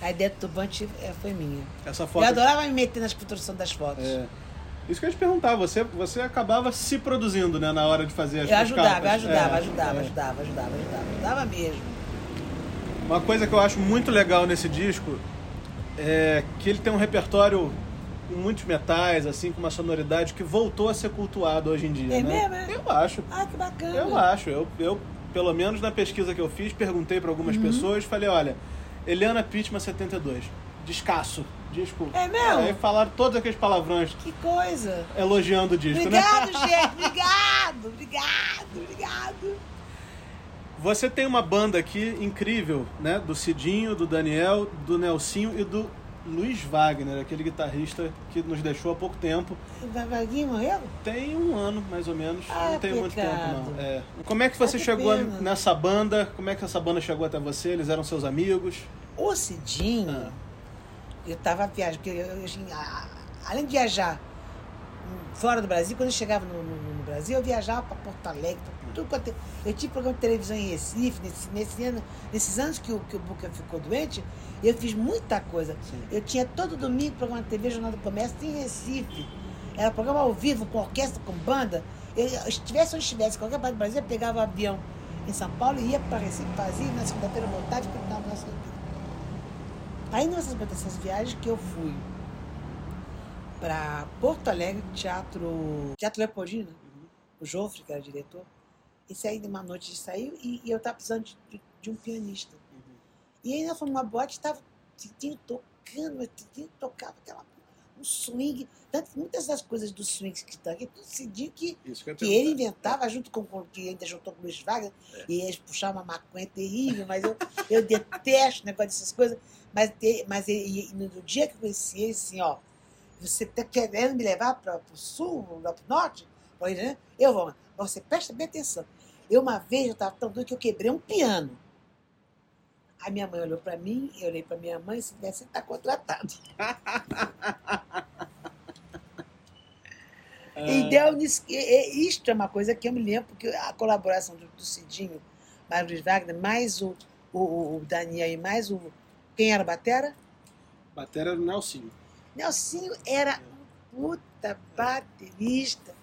[SPEAKER 2] A ideia do turbante é, foi minha.
[SPEAKER 1] essa foto.
[SPEAKER 2] Eu adorava me meter nas construções das fotos.
[SPEAKER 1] É. Isso que eu ia te perguntar, você, você acabava se produzindo, né, na hora de fazer as
[SPEAKER 2] Eu ajudava, eu ajudava,
[SPEAKER 1] É,
[SPEAKER 2] ajudava,
[SPEAKER 1] é.
[SPEAKER 2] ajudava, ajudava, ajudava, ajudava mesmo.
[SPEAKER 1] Uma coisa que eu acho muito legal nesse disco é que ele tem um repertório com muitos metais, assim, com uma sonoridade que voltou a ser cultuado hoje em dia.
[SPEAKER 2] É
[SPEAKER 1] né?
[SPEAKER 2] mesmo, é?
[SPEAKER 1] Eu acho.
[SPEAKER 2] Ah, que bacana.
[SPEAKER 1] Eu acho. Eu, eu, pelo menos na pesquisa que eu fiz, perguntei para
[SPEAKER 2] Uhum.
[SPEAKER 1] algumas pessoas, falei, olha, Eliana Pittman 72, descasso, disco.
[SPEAKER 2] É mesmo?
[SPEAKER 1] Aí falaram todos aqueles palavrões
[SPEAKER 2] Que coisa.
[SPEAKER 1] elogiando o disco,
[SPEAKER 2] Obrigado,
[SPEAKER 1] né?
[SPEAKER 2] gente. Obrigado, obrigado, obrigado.
[SPEAKER 1] Você tem uma banda aqui incrível, né? Do Cidinho, do Daniel, do Nelsinho e do Luiz Wagner, aquele guitarrista que nos deixou há pouco tempo.
[SPEAKER 2] O Vaguinho morreu?
[SPEAKER 1] Tem um ano, mais ou menos.
[SPEAKER 2] Ah,
[SPEAKER 1] não tem muito tempo,
[SPEAKER 2] pecado.
[SPEAKER 1] não. É. Como é que você
[SPEAKER 2] Ah, que
[SPEAKER 1] chegou
[SPEAKER 2] pena.
[SPEAKER 1] nessa banda? Como é que essa banda chegou até você? Eles eram seus amigos?
[SPEAKER 2] O Cidinho,
[SPEAKER 1] Ah.
[SPEAKER 2] Eu tava viajando, porque eu, eu, assim, a- além de viajar fora do Brasil, quando eu chegava no, no- no Brasil, eu viajava para Porto Alegre, pra tudo quanto é- Eu tive programa de televisão em Recife, nesse, nesse ano, nesses anos que o, que o Buca ficou doente, eu fiz muita coisa.
[SPEAKER 1] Sim.
[SPEAKER 2] Eu tinha todo domingo programa de TV, Jornal do Comércio, em Recife. Era programa ao vivo, com orquestra, com banda. Eu, eu estivesse onde estivesse, qualquer parte do Brasil, eu pegava o avião em São Paulo e ia para Recife, fazia, na segunda-feira eu voltava e continuava na nossa vida. Aí nessas, dessas viagens que eu fui para Porto Alegre, Teatro, Teatro Leopoldina, o Jofre, que era diretor, e saí de uma noite de saiu e, e eu estava precisando de, de- de um pianista. E aí nós fomos numa boate, estava Titinho tocando, Titinho tocava aquela, um swing, tanto que muitas das coisas do swing que estão aqui, tudo que
[SPEAKER 1] Isso que ia
[SPEAKER 2] que ele inventava junto com, com que ainda juntou com o Luiz Wagner, e eles puxavam uma maconha terrível, mas eu, eu detesto o negócio dessas coisas. Mas, mas ele, e no dia que eu conheci ele, assim, ó, você está querendo me levar para o sul, para o norte? Eu vou. Mas Você presta bem atenção. Eu uma vez, eu estava tão doido que eu quebrei um piano. Aí minha mãe olhou para mim, eu olhei para minha mãe, se desse, está contratado. E deu nisso. e- e- Isto é uma coisa que eu me lembro, porque a colaboração do, do Cidinho, mais o Luiz Wagner, mais o, o, o Daniel e mais o. Quem era a Batera?
[SPEAKER 1] Batera do Nelsinho.
[SPEAKER 2] Nelsinho era um puta baterista,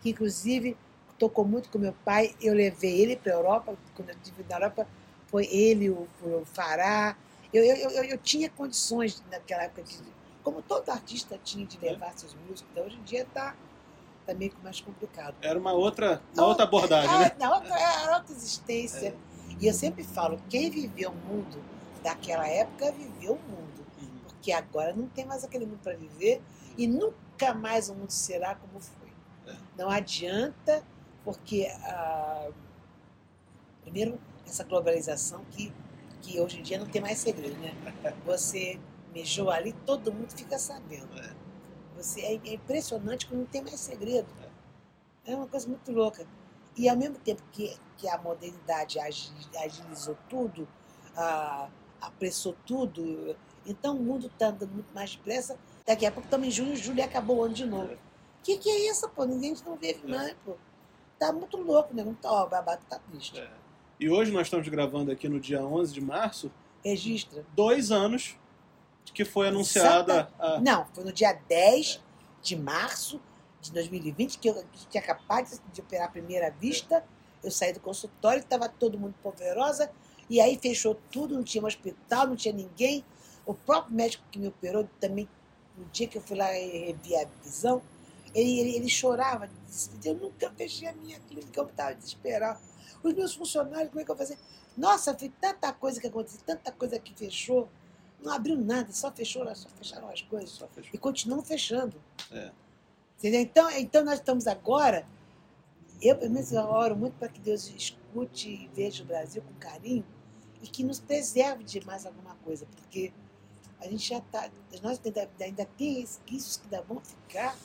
[SPEAKER 2] que inclusive tocou muito com meu pai. Eu levei ele para a Europa, quando eu estive na Europa, foi ele, o, o Fará. Eu, eu, eu, eu tinha condições naquela época, de, como todo artista tinha, de levar seus músicos. Então hoje em dia está tá meio que mais complicado.
[SPEAKER 1] Era uma outra, uma outra abordagem,
[SPEAKER 2] é,
[SPEAKER 1] né?
[SPEAKER 2] Na outra, era outra existência. E eu sempre falo, quem viveu o mundo daquela época viveu o mundo.
[SPEAKER 1] Uhum.
[SPEAKER 2] Porque agora não tem mais aquele mundo para viver e nunca mais o mundo será como foi.
[SPEAKER 1] É.
[SPEAKER 2] Não adianta, porque ah, primeiro essa globalização que, que hoje em dia não tem mais segredo, né? Você mijou ali, todo mundo fica sabendo.
[SPEAKER 1] É.
[SPEAKER 2] Você, é, é impressionante que não tem mais segredo. É uma coisa muito louca. E ao mesmo tempo que, que a modernidade agi- agilizou tudo, ah, apressou tudo, então o mundo está andando muito mais depressa, Daqui a pouco estamos em junho, julho acabou o ano de novo. O que, que é isso, pô? Ninguém não vive mais, pô. Tá muito louco, né? Não tá, ó, o babado tá triste.
[SPEAKER 1] É. E hoje nós estamos gravando aqui no dia 11 de março,
[SPEAKER 2] Registra.
[SPEAKER 1] dois anos que foi anunciada a...
[SPEAKER 2] Não, foi no dia 10 de março de 2020 que eu que tinha acabado de operar a primeira vista. Eu saí do consultório, estava todo mundo poverosa, e aí fechou tudo, não tinha um hospital, não tinha ninguém. O próprio médico que me operou também, no dia que eu fui lá revi a visão, ele, ele, ele chorava, disse, eu nunca fechei a minha clínica, eu estava desesperado. Os meus funcionários, como é que eu vou fazer? Nossa, foi tanta coisa que aconteceu, tanta coisa que fechou. Não abriu nada, só fechou, só fecharam as coisas. E continuam fechando.
[SPEAKER 1] É.
[SPEAKER 2] Entendeu? Então, então nós estamos agora. Eu, pelo menos, eu oro muito para que Deus escute e veja o Brasil com carinho e que nos preserve de mais alguma coisa, porque a gente já está. Nós ainda, ainda tem resquícios que ainda vão ficar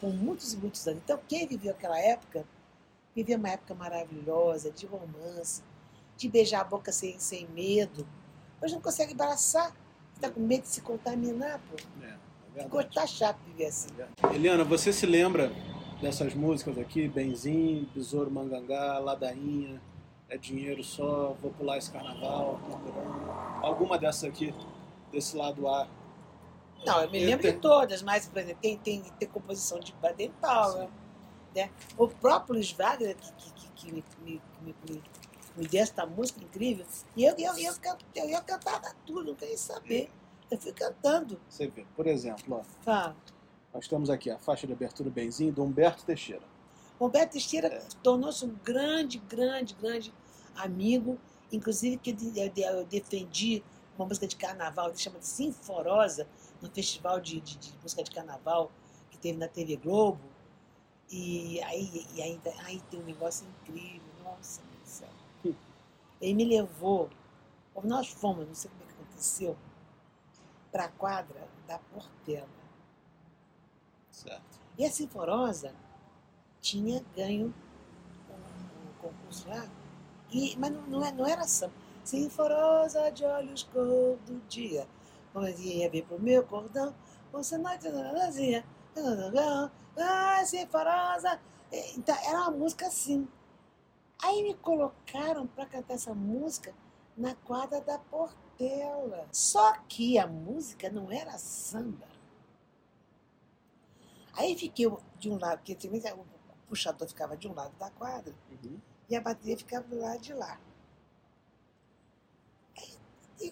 [SPEAKER 2] por muitos e muitos anos. Então, quem viveu aquela época, viveu uma época maravilhosa, de romance, de beijar a boca sem, sem medo. Hoje não consegue abraçar, está com medo de se contaminar, pô.
[SPEAKER 1] É, é
[SPEAKER 2] Ficou tá chato viver assim.
[SPEAKER 1] Eliana, você se lembra dessas músicas aqui? Benzinho, Besouro Mangangá, Ladainha, É Dinheiro Só, Vou Pular Esse Carnaval, Procurando. Alguma dessas aqui, desse lado A?
[SPEAKER 2] Não, eu me
[SPEAKER 1] Eu
[SPEAKER 2] lembro de
[SPEAKER 1] tenho-
[SPEAKER 2] todas, mas, por exemplo, tem, tem, tem composição de Baden Powell, né? O próprio Luiz Wagner, que, que, que, me, me, me, me, deu esta música incrível, e eu, eu, eu, eu, eu cantava tudo, não queria saber. Eu fui cantando.
[SPEAKER 1] Você vê, por exemplo, ó,
[SPEAKER 2] Fala.
[SPEAKER 1] nós temos aqui a faixa de abertura Benzinho, do Humberto Teixeira.
[SPEAKER 2] Roberto Teixeira
[SPEAKER 1] É.
[SPEAKER 2] tornou-se um grande, grande, grande amigo. Inclusive, que eu, de- eu defendi uma música de carnaval que chama de Sinforosa, no festival de, de- de música de carnaval que teve na TV Globo. E aí, e ainda, aí tem um negócio incrível. Nossa, meu Deus do céu.
[SPEAKER 1] Hum.
[SPEAKER 2] Ele me levou, ou nós fomos, não sei como é que aconteceu, para a quadra da Portela.
[SPEAKER 1] Certo.
[SPEAKER 2] E a Sinforosa tinha ganho um concurso lá, e, mas não, não, é- não era samba. Sinforosa de olhos cor do dia, ia vir pro meu cordão, você noite vazia, ah, Sinforosa. É, Então, era uma música assim. Aí me colocaram para cantar essa música na quadra da Portela. Só que a música não era samba. Aí fiquei de um lado, porque também o puxador ficava de um lado da quadra
[SPEAKER 1] Uhum.
[SPEAKER 2] e a bateria ficava do lado de lá. Aí,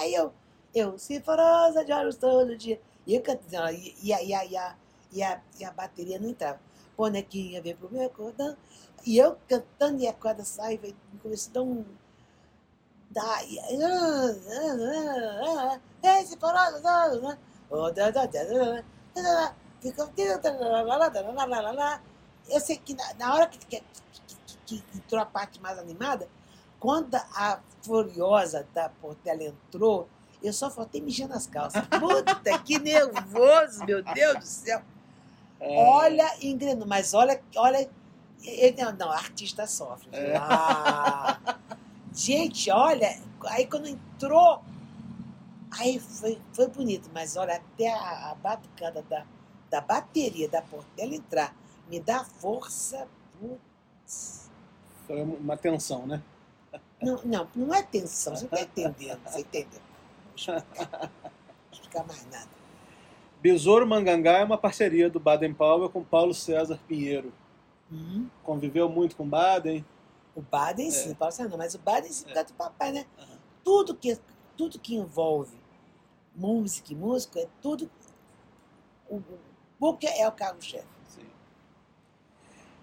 [SPEAKER 2] aí eu, eu, sinforosa de olhos todo dia. E eu cantando, e, e, a- e, e, a, e, a, e a bateria não entrava. Bonequinha vem pro meu cordão. E eu cantando e a corda sai, e começou a dar um. E, oh, ficou. Eu sei que na, na hora que, que, que- que entrou a parte mais animada, quando a Furiosa da Portela entrou, eu só faltei mijar nas calças. Puta, que nervoso, meu Deus do céu. Olha, engrenou, mas olha, olha. ele- Não, não, artista sofre.
[SPEAKER 1] É.
[SPEAKER 2] Ah, gente, olha, aí quando entrou, aí foi, foi bonito, mas olha, até a, a batucada da, da bateria da Portela entrar, me dá força. Putz.
[SPEAKER 1] Foi uma tensão, né?
[SPEAKER 2] Não, não, não é tensão, você está entendendo, você entendeu? Não vou explicar, mais nada.
[SPEAKER 1] Besouro Mangangá é uma parceria do Baden Powell com Paulo César Pinheiro.
[SPEAKER 2] Uhum.
[SPEAKER 1] Conviveu muito com Baden.
[SPEAKER 2] O Baden sim,
[SPEAKER 1] É.
[SPEAKER 2] Paulo Sérgio não, mas o Baden sim, por
[SPEAKER 1] É.
[SPEAKER 2] causa do papai, né?
[SPEAKER 1] Aham.
[SPEAKER 2] Tudo que, tudo que envolve música e músico é tudo. O, o é o carro-chefe.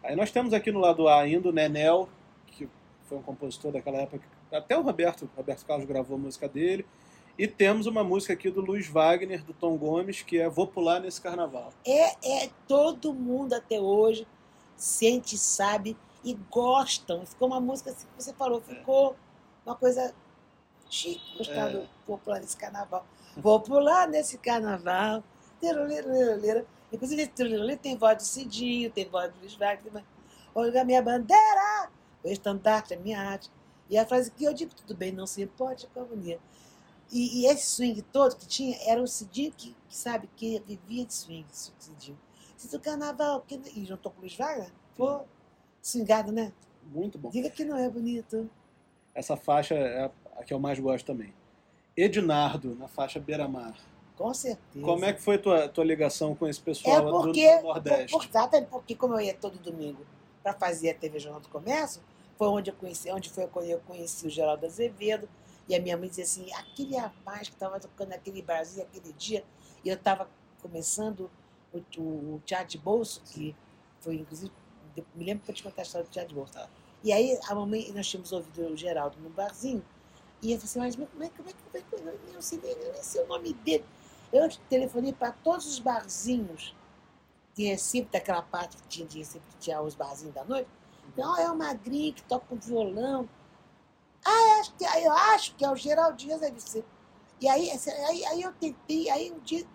[SPEAKER 1] Aí nós temos aqui no lado A ainda o Nenel, que foi um compositor daquela época. Até o Roberto, Roberto Carlos gravou a música dele. E temos uma música aqui do Luiz Wagner, do Tom Gomes, que é Vou Pular Nesse Carnaval.
[SPEAKER 2] É, é todo mundo até hoje sente, sabe e gostam. Ficou uma música assim que você falou, ficou uma coisa chique, gostar
[SPEAKER 1] É.
[SPEAKER 2] Vou pular nesse carnaval. Vou pular nesse carnaval. Tirolirolira. Inclusive, esse tirolirolira tem voz do Cidinho, tem voz do Luiz mas, Olha a minha bandeira, o estandarte, a minha arte. E a frase que eu digo, tudo bem, não se importe com a agonia. E, e esse swing todo que tinha era o Cidinho que, que sabe, que vivia de swing, Cidinho. Se do carnaval, que, e juntou com o Luiz Wagner, pô, swingado, né?
[SPEAKER 1] Muito bom.
[SPEAKER 2] Diga que não é bonito.
[SPEAKER 1] Essa faixa é a, a que eu mais gosto também. Ednardo, na faixa Beira-Mar.
[SPEAKER 2] Com certeza.
[SPEAKER 1] Como é que foi tua, tua ligação com esse
[SPEAKER 2] É
[SPEAKER 1] pessoal do-
[SPEAKER 2] porque,
[SPEAKER 1] do, Nordeste?
[SPEAKER 2] por, exatamente porque como eu ia todo domingo para fazer a TV Jornal do Comércio, foi onde eu conheci, onde foi quando eu conheci o Geraldo Azevedo, e a minha mãe dizia assim, aquele rapaz que estava tocando naquele barzinho aquele dia, e eu estava começando o, o, o Teatro de Bolso, que foi, inclusive, me lembro que eu te contar a história do Teatro de Bolso. E aí a mamãe, nós tínhamos ouvido o Geraldo no barzinho, e eu falei assim, mas como é, como é, é, como é, eu não sei nem, eu nem sei o nome dele. Eu telefonei para todos os barzinhos de Recife, daquela parte que tinha de Recife, que tinha os barzinhos da noite. Não, é o Magrinho que toca com violão. Ah, eu acho que, eu acho que é o Geraldinho Azevedo. E aí, aí, aí eu tentei, aí um dia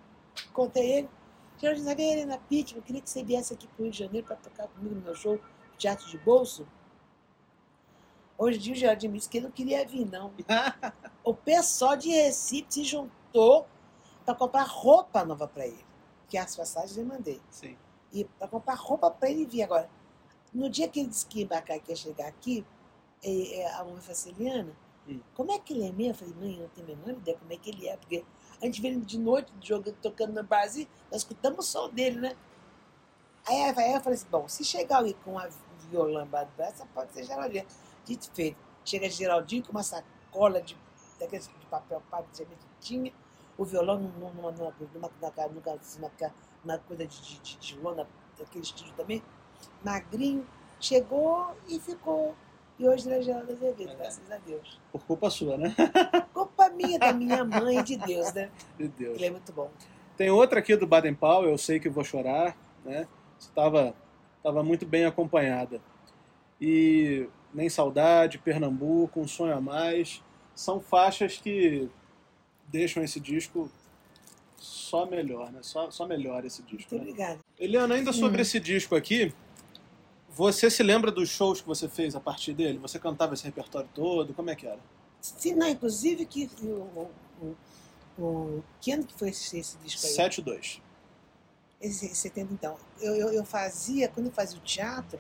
[SPEAKER 2] contei ele, Geraldinho Azevedo, Helena Pittman, eu queria que você viesse aqui para o Rio de Janeiro para tocar comigo no meu show, Teatro de Bolso. Hoje em dia o Geraldinho me disse que ele não queria vir, não. o pessoal de Recife se juntou para comprar roupa nova para ele. Que as passagens eu mandei.
[SPEAKER 1] Sim.
[SPEAKER 2] E para comprar roupa para ele vir agora. No dia que ele disse que ia embarcar, que ia chegar aqui, eh, a mãe falou assim, Eliana,
[SPEAKER 1] Hum.
[SPEAKER 2] como é que ele é mesmo? Eu falei, mãe, eu não tenho a menor ideia como é que ele é, porque a gente vê ele de noite jogando, tocando no barzinho, nós escutamos o som dele, né? Aí, eu falei assim, bom, se chegar ali com a violão embaixo do braço, pode ser Geraldinho. Dito e feito. Chega Geraldinho com uma sacola de, daqueles de papel papo que tinha, o violão numa, numa, numa, numa, numa, coisa de, de, de, de lona, daquele estilo também, magrinho, chegou e ficou. E hoje ele é Geraldo Azevedo,
[SPEAKER 1] É.
[SPEAKER 2] graças a Deus.
[SPEAKER 1] Por culpa sua, né?
[SPEAKER 2] Culpa minha, da minha mãe e de Deus, né?
[SPEAKER 1] Meu Deus.
[SPEAKER 2] Ele é muito bom.
[SPEAKER 1] Tem outra aqui do Baden Powell, Eu Sei Que Vou Chorar, né? Estava tava muito bem acompanhada. E Nem Saudade, Pernambuco, Um Sonho a Mais, são faixas que deixam esse disco só melhor, né? Só, só melhor esse disco.
[SPEAKER 2] Muito
[SPEAKER 1] Né?
[SPEAKER 2] obrigada.
[SPEAKER 1] Eliana, ainda sobre
[SPEAKER 2] Hum.
[SPEAKER 1] esse disco aqui, você se lembra dos shows que você fez a partir dele? Você cantava esse repertório todo? Como é que era?
[SPEAKER 2] Se não, inclusive, que o, o, o, o- que ano que foi esse, esse disco aí?
[SPEAKER 1] 7-2.
[SPEAKER 2] Esse 70, então. Eu, eu, eu fazia, quando eu fazia o teatro,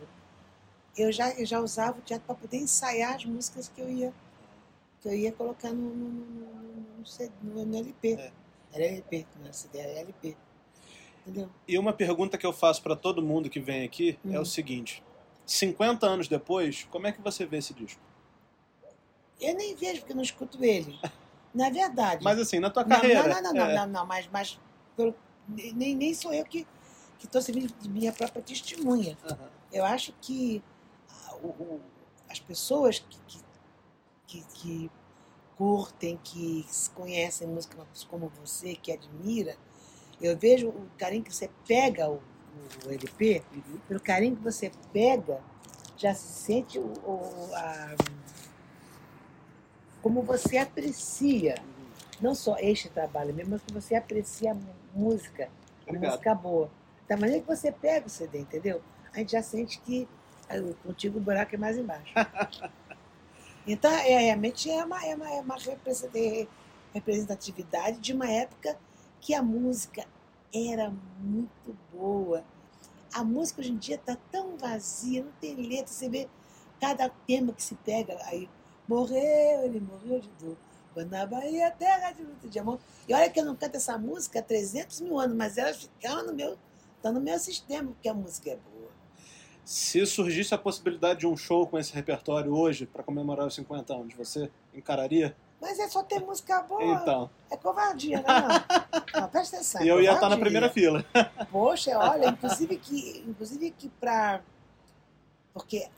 [SPEAKER 2] eu já, eu já usava o teatro para poder ensaiar as músicas que eu ia, que eu ia colocar no, no, no, no- LP.
[SPEAKER 1] É.
[SPEAKER 2] Era LP, não era CD, era LP. Entendeu?
[SPEAKER 1] E uma pergunta que eu faço para todo mundo que vem aqui é
[SPEAKER 2] Hum.
[SPEAKER 1] o seguinte: 50 anos depois, como é que você vê esse disco?
[SPEAKER 2] Eu nem vejo porque não escuto ele. Na verdade.
[SPEAKER 1] Mas assim, na tua
[SPEAKER 2] Não,
[SPEAKER 1] carreira.
[SPEAKER 2] Não, não, não,
[SPEAKER 1] é,
[SPEAKER 2] não, não, não, mas, mas pelo- nem, nem sou eu que estou servindo de minha própria testemunha.
[SPEAKER 1] aham,
[SPEAKER 2] Eu acho que o- o- as pessoas que, que, que, que curtem, que conhecem música como você, que admira, eu vejo o carinho que você pega o, o LP,
[SPEAKER 1] uhum.
[SPEAKER 2] pelo carinho que você pega, já se sente o, o- a- como você aprecia não só este trabalho mesmo, mas que você aprecia a música, a
[SPEAKER 1] Obrigado.
[SPEAKER 2] música boa. Da maneira que você pega o CD, entendeu? A gente já sente que ah, contigo o buraco é mais embaixo. então, é, realmente é uma, é uma, é uma representa- representatividade de uma época que a música era muito boa. A música hoje em dia está tão vazia, não tem letra. Você vê cada tema que se pega aí. Morreu, ele morreu de dor. Na Bahia, terra de luta de amor. E olha que eu não canto essa música há 300 mil anos, mas ela ficava no meu, tá no meu sistema, porque a música é boa.
[SPEAKER 1] Se surgisse a possibilidade de um show com esse repertório hoje, para comemorar os 50 anos, você encararia?
[SPEAKER 2] Mas é só ter música boa.
[SPEAKER 1] Então.
[SPEAKER 2] É covardia, não é? Não, não presta atenção. é
[SPEAKER 1] E eu ia estar na
[SPEAKER 2] covardia.
[SPEAKER 1] primeira fila.
[SPEAKER 2] Poxa, olha, inclusive que, inclusive que para. Porque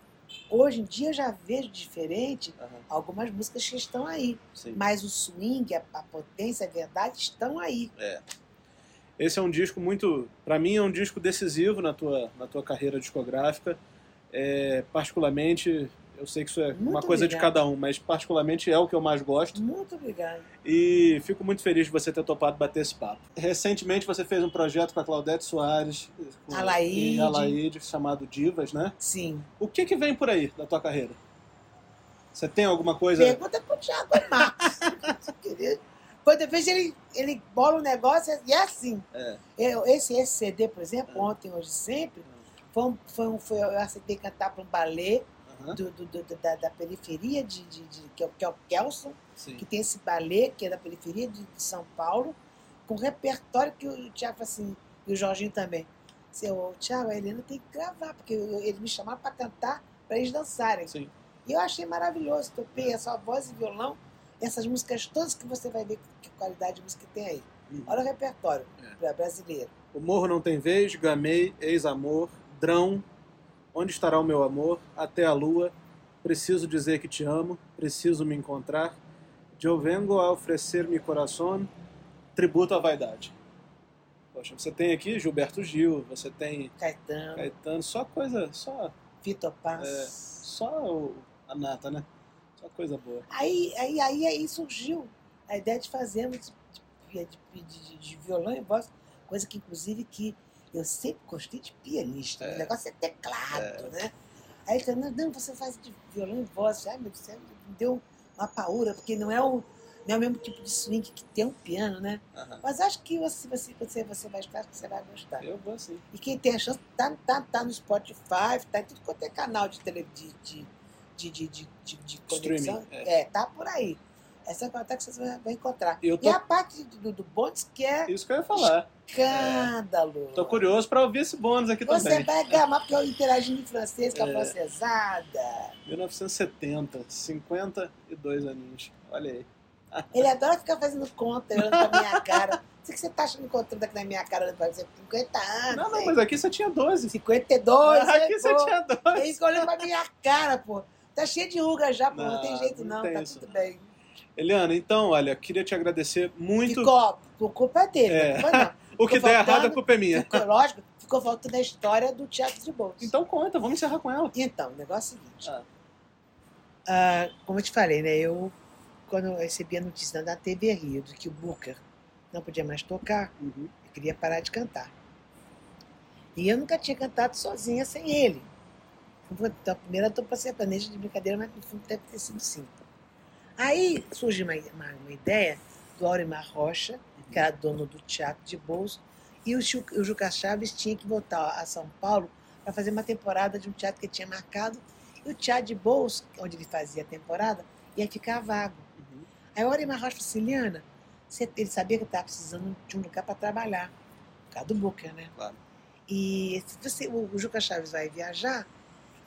[SPEAKER 2] hoje em dia eu já vejo diferente
[SPEAKER 1] Aham,
[SPEAKER 2] algumas músicas que estão aí.
[SPEAKER 1] sim.
[SPEAKER 2] Mas o swing, a, a potência, a verdade estão aí.
[SPEAKER 1] Esse é um disco muito, para mim é um disco decisivo na tua na tua carreira discográfica. É, particularmente, eu sei que isso é
[SPEAKER 2] Muito
[SPEAKER 1] uma coisa de cada um, mas particularmente é o que eu mais gosto
[SPEAKER 2] Muito obrigada.
[SPEAKER 1] e fico muito feliz de você ter topado bater esse papo. Recentemente você fez um projeto com a Claudete Soares com,
[SPEAKER 2] Alaide.
[SPEAKER 1] e Alaide chamado Divas, né?
[SPEAKER 2] Sim.
[SPEAKER 1] O que que vem por aí da tua carreira? Você tem alguma coisa?
[SPEAKER 2] Pergunta pro Thiago Marcos. Quando eu vejo ele, ele bola um negócio e é assim.
[SPEAKER 1] É.
[SPEAKER 2] Eu- esse, esse CD, por exemplo,
[SPEAKER 1] É.
[SPEAKER 2] ontem, hoje, sempre, foi um, foi um, foi, eu aceitei cantar para um balé do, do- do- da, da periferia, de, de, de- que, é o, que é o Kelson,
[SPEAKER 1] Sim.
[SPEAKER 2] que tem esse balé, que é da periferia de, de São Paulo, com repertório que o Tiago falou assim, e o Jorginho também. Seu Tiago, a Helena tem que gravar, porque eles me chamaram para cantar, para eles dançarem.
[SPEAKER 1] Sim.
[SPEAKER 2] E eu achei maravilhoso, topei a sua voz e violão, essas músicas todas que você vai ver que qualidade de música tem aí.
[SPEAKER 1] Uhum.
[SPEAKER 2] Olha o repertório
[SPEAKER 1] É.
[SPEAKER 2] brasileiro.
[SPEAKER 1] O Morro Não Tem Vez, Gamei, Ex-Amor, Drão, Onde Estará o Meu Amor, Até a Lua, Preciso Dizer Que Te Amo, Preciso Me Encontrar, Eu Vengo a Oferecer-me Coração, Tributo à Vaidade. Poxa, você tem aqui Gilberto Gil, você tem
[SPEAKER 2] Caetano,
[SPEAKER 1] Caetano, só coisa, só,
[SPEAKER 2] Vitor Paz.
[SPEAKER 1] É. só o- a nata, né? Só coisa boa.
[SPEAKER 2] Aí, aí, aí, aí surgiu a ideia de fazermos de, de, de- de violão e voz, coisa que inclusive que eu sempre gostei de pianista.
[SPEAKER 1] É.
[SPEAKER 2] O negócio é teclado, né? Aí ele falou, não, não, você faz de violão e voz. Ai, meu Deus, me deu uma paura, porque não é o, não é o mesmo tipo de swing que tem um piano, né? Mas acho que você, você, você, você vai gostar, você vai gostar.
[SPEAKER 1] Eu vou assim.
[SPEAKER 2] E quem tem a chance, tá, tá, tá no Spotify, tá em tudo quanto é canal de tele, de, de, de, de, de, de, de conexão.
[SPEAKER 1] É.
[SPEAKER 2] É. tá por aí. Essa é a parte que você vai, vai encontrar.
[SPEAKER 1] Eu
[SPEAKER 2] E
[SPEAKER 1] tô-
[SPEAKER 2] a parte do, do bônus que é
[SPEAKER 1] Isso que eu ia falar.
[SPEAKER 2] escândalo.
[SPEAKER 1] Tô curioso pra ouvir esse bônus aqui
[SPEAKER 2] Você
[SPEAKER 1] também.
[SPEAKER 2] vai gamar porque eu interagindo em francês com a
[SPEAKER 1] É.
[SPEAKER 2] francesada.
[SPEAKER 1] 1970, 52 aninhos. Olha aí.
[SPEAKER 2] Ele adora ficar fazendo conta, olhando pra minha cara. Sei que você tá achando encontrando aqui na minha cara, olhando pra você, 50 anos.
[SPEAKER 1] Não, não,
[SPEAKER 2] hein?
[SPEAKER 1] mas aqui você tinha 12.
[SPEAKER 2] 52,
[SPEAKER 1] Ah, aqui você tinha
[SPEAKER 2] Ele
[SPEAKER 1] 12.
[SPEAKER 2] fica olhando pra minha cara, pô. Tá cheio de ruga já, pô. Não,
[SPEAKER 1] Não,
[SPEAKER 2] tem jeito
[SPEAKER 1] não
[SPEAKER 2] não,
[SPEAKER 1] tem
[SPEAKER 2] tá
[SPEAKER 1] isso,
[SPEAKER 2] tudo bem.
[SPEAKER 1] Eliana, então, olha, queria te agradecer muito.
[SPEAKER 2] Ficou, por culpa dele,
[SPEAKER 1] É.
[SPEAKER 2] culpa não.
[SPEAKER 1] o que der errado, a culpa é minha.
[SPEAKER 2] Ficou, lógico, ficou faltando a história do teatro de bolsa.
[SPEAKER 1] Então conta, vamos encerrar com ela.
[SPEAKER 2] Então, o negócio é o seguinte.
[SPEAKER 1] Ah.
[SPEAKER 2] Ah, como eu te falei, né? Eu, quando eu recebi a notícia da TV Rio de que o Booker não podia mais tocar,
[SPEAKER 1] Uhum.
[SPEAKER 2] eu queria parar de cantar. E eu nunca tinha cantado sozinha sem ele. Então, a primeira estou para ser planeja de brincadeira, mas no fundo deve ter sido sim. Aí surgiu uma, uma, uma ideia do Aurimar Rocha, que era dono do Teatro de Bolso, e o, o Juca Chaves tinha que voltar a São Paulo para fazer uma temporada de um teatro que ele tinha marcado. E o Teatro de Bolso, onde ele fazia a temporada, ia ficar vago.
[SPEAKER 1] Uhum.
[SPEAKER 2] Aí o Aurimar Rocha falou assim, Liana, ele sabia que eu estava precisando de um lugar para trabalhar, por causa do Booker, né?
[SPEAKER 1] Claro.
[SPEAKER 2] E se você, o Juca Chaves vai viajar,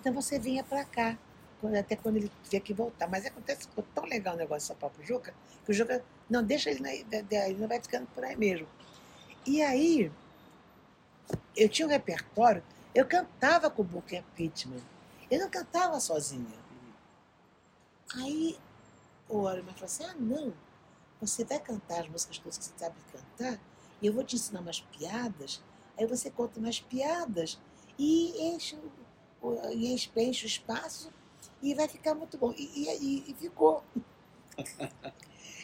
[SPEAKER 2] então você venha para cá, até quando ele tiver que voltar. Mas acontece, ficou tão legal o negócio só para o Juca, que o Juca, não, deixa ele, ele não vai ficando por aí mesmo. E aí, eu tinha um repertório, eu cantava com o Booker Pittman, eu não cantava sozinha. Aí o Aurimar falou assim, ah, não, você vai cantar as músicas todas que você sabe cantar, e eu vou te ensinar umas piadas, aí você conta umas piadas e enche e enche, o espaço e vai ficar muito bom. E, e- e- ficou.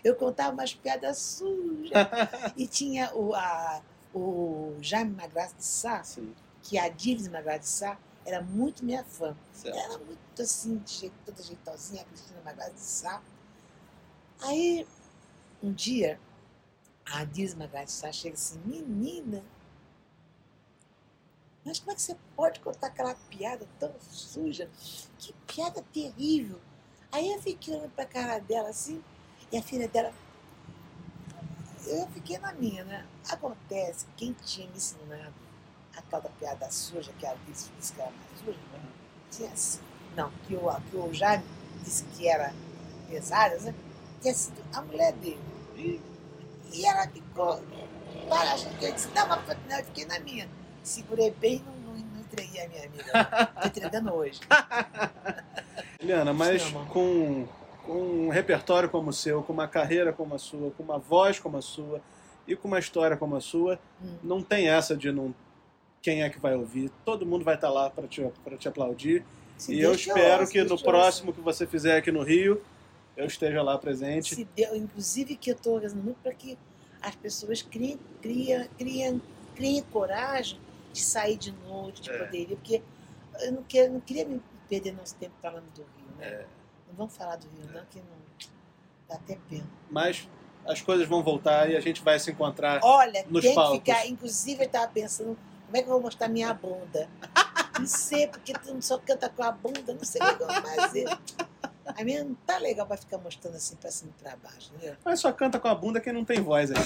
[SPEAKER 2] Eu contava umas piadas sujas. e tinha o, a, o Jaime Magraça de Sá,
[SPEAKER 1] Sim,
[SPEAKER 2] que a Dives Magraça de Sá era muito minha fã.
[SPEAKER 1] certo.
[SPEAKER 2] Ela muito assim, de jeito, toda jeitosinha, a Cristina Magalhães de Sá. Aí, um dia, a Diz Magalhães de Sá chega assim, menina, mas como é que você pode contar aquela piada tão suja? Que piada terrível. Aí eu fiquei olhando pra cara dela assim, e a filha dela. Eu fiquei na minha, né? Acontece, quem tinha me ensinado a tal da piada suja, que a Alice disse que era mais suja, tinha sido, não, que o, que o Jaime disse que era pesada, né? tinha sido a mulher dele. E ela ficou, para, acho que eu disse, não, mas não, eu fiquei na minha. Segurei bem e não entreguei a minha amiga. Estou entregando hoje.
[SPEAKER 1] Eliana, mas
[SPEAKER 2] Sim,
[SPEAKER 1] com, com um repertório como o seu, com uma carreira como a sua, com uma voz como a sua e com uma história como a sua,
[SPEAKER 2] Hum.
[SPEAKER 1] não tem essa de não quem é que vai ouvir. Todo mundo vai estar lá para te, pra te aplaudir.
[SPEAKER 2] Se
[SPEAKER 1] e eu espero
[SPEAKER 2] ouça,
[SPEAKER 1] que no próximo que você fizer aqui no Rio, eu esteja lá presente.
[SPEAKER 2] Se Deus, inclusive que eu estou rezando muito para que as pessoas criem, criem, criem, criem coragem de sair de noite, de
[SPEAKER 1] É.
[SPEAKER 2] poder ir, porque eu não, quero, não queria me perder nosso tempo falando do Rio, né?
[SPEAKER 1] É.
[SPEAKER 2] Não vamos falar do Rio, não, que não dá até pena.
[SPEAKER 1] Mas as coisas vão voltar e a gente vai se encontrar.
[SPEAKER 2] Olha,
[SPEAKER 1] Nos
[SPEAKER 2] tem
[SPEAKER 1] palcos.
[SPEAKER 2] que ficar. Inclusive, eu estava pensando, como é que eu vou mostrar minha bunda? Não sei, porque tu não só canta com a bunda, não sei o que eu vou fazer. A minha não tá legal pra ficar mostrando assim pra cima e pra baixo, entendeu?
[SPEAKER 1] Mas só canta com a bunda quem não tem voz aí.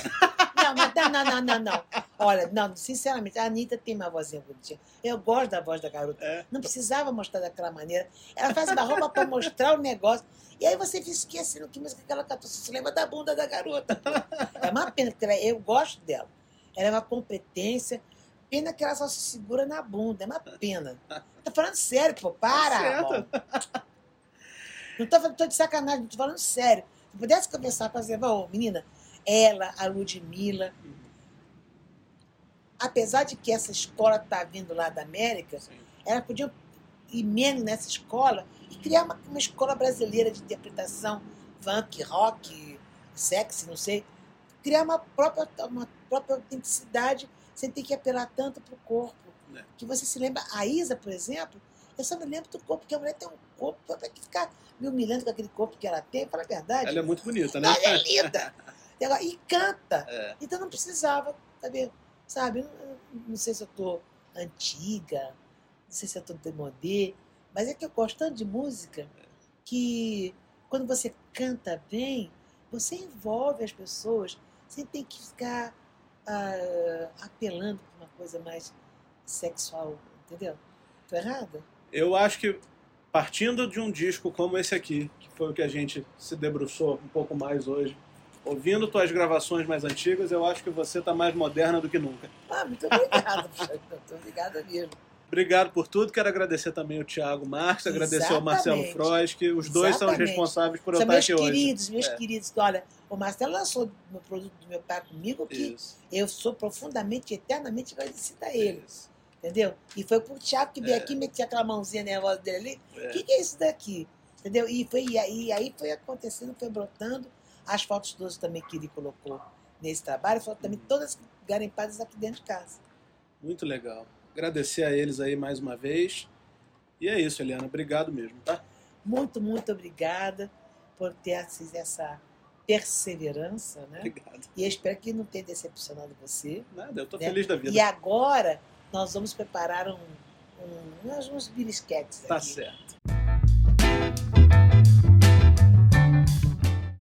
[SPEAKER 2] Não, mas não, não, não, não. Olha, não, sinceramente, a Anitta tem uma vozinha bonitinha. Eu gosto da voz da garota.
[SPEAKER 1] É.
[SPEAKER 2] Não precisava mostrar daquela maneira. Ela faz uma roupa pra mostrar o negócio. E aí você fica esquecendo que música que ela cantou. Você se lembra da bunda da garota. pô. É uma pena, porque ela- eu gosto dela. Ela é uma competência. Pena que ela só se segura na bunda. É uma pena. Tô falando sério, pô. Para. ó. Não tô, falando- tô de sacanagem, tô falando sério. Se pudesse conversar com você, ô, menina, ela, a Ludmilla, apesar de que essa escola tá vindo lá da América,
[SPEAKER 1] Sim.
[SPEAKER 2] elas podiam ir menos nessa escola e criar uma, uma escola brasileira de interpretação funk, rock, sexy, não sei. Criar uma própria, uma própria autenticidade sem ter que apelar tanto pro corpo.
[SPEAKER 1] É.
[SPEAKER 2] Que você se lembra, a Isa, por exemplo, eu só me lembro do corpo, porque a mulher tem um corpo, para que ficar me humilhando com aquele corpo que ela tem, para a verdade.
[SPEAKER 1] Ela é muito bonita, né?
[SPEAKER 2] Ela é linda. E agora- E canta.
[SPEAKER 1] É.
[SPEAKER 2] Então não precisava, sabe? Sabe? Eu Não, não sei se eu tô antiga, não sei se eu tô demodê, mas é que eu gosto tanto de música que quando você canta bem, você envolve as pessoas sem ter que ficar ah, apelando para uma coisa mais sexual, entendeu? Tô errada?
[SPEAKER 1] Eu acho que partindo de um disco como esse aqui, que foi o que a gente se debruçou um pouco mais hoje, ouvindo tuas gravações mais antigas, eu acho que você está mais moderna do que nunca.
[SPEAKER 2] Ah, muito obrigada, muito obrigada mesmo.
[SPEAKER 1] Obrigado por tudo. Quero agradecer também o Thiago Marques, agradecer ao Marcelo
[SPEAKER 2] Exatamente.
[SPEAKER 1] Frois, que os dois são os
[SPEAKER 2] Exatamente.
[SPEAKER 1] responsáveis por eu
[SPEAKER 2] São
[SPEAKER 1] estar
[SPEAKER 2] meus
[SPEAKER 1] aqui hoje.
[SPEAKER 2] queridos, meus
[SPEAKER 1] É.
[SPEAKER 2] queridos. Olha, o Marcelo lançou o produto do meu pai comigo que
[SPEAKER 1] Isso.
[SPEAKER 2] eu sou profundamente, eternamente agradecida a ele,
[SPEAKER 1] isso.
[SPEAKER 2] entendeu? E foi pro Thiago que veio
[SPEAKER 1] É.
[SPEAKER 2] aqui, metia aquela mãozinha nervosa dele ali.
[SPEAKER 1] É.
[SPEAKER 2] O que, que é isso daqui? Entendeu? E, foi, e aí, e aí foi acontecendo, foi brotando. As fotos todas também que ele colocou nesse trabalho, foram também todas garimpadas aqui dentro de casa.
[SPEAKER 1] Muito legal. Agradecer a eles aí mais uma vez. E é isso, Eliana. Obrigado mesmo, tá?
[SPEAKER 2] Muito, muito obrigada por ter essa- essa perseverança, né?
[SPEAKER 1] Obrigado.
[SPEAKER 2] E espero que não tenha decepcionado você.
[SPEAKER 1] Nada, eu tô
[SPEAKER 2] né?
[SPEAKER 1] feliz da vida.
[SPEAKER 2] E agora nós vamos preparar um, um, uns, bilisquetes
[SPEAKER 1] Tá
[SPEAKER 2] aqui.
[SPEAKER 1] certo.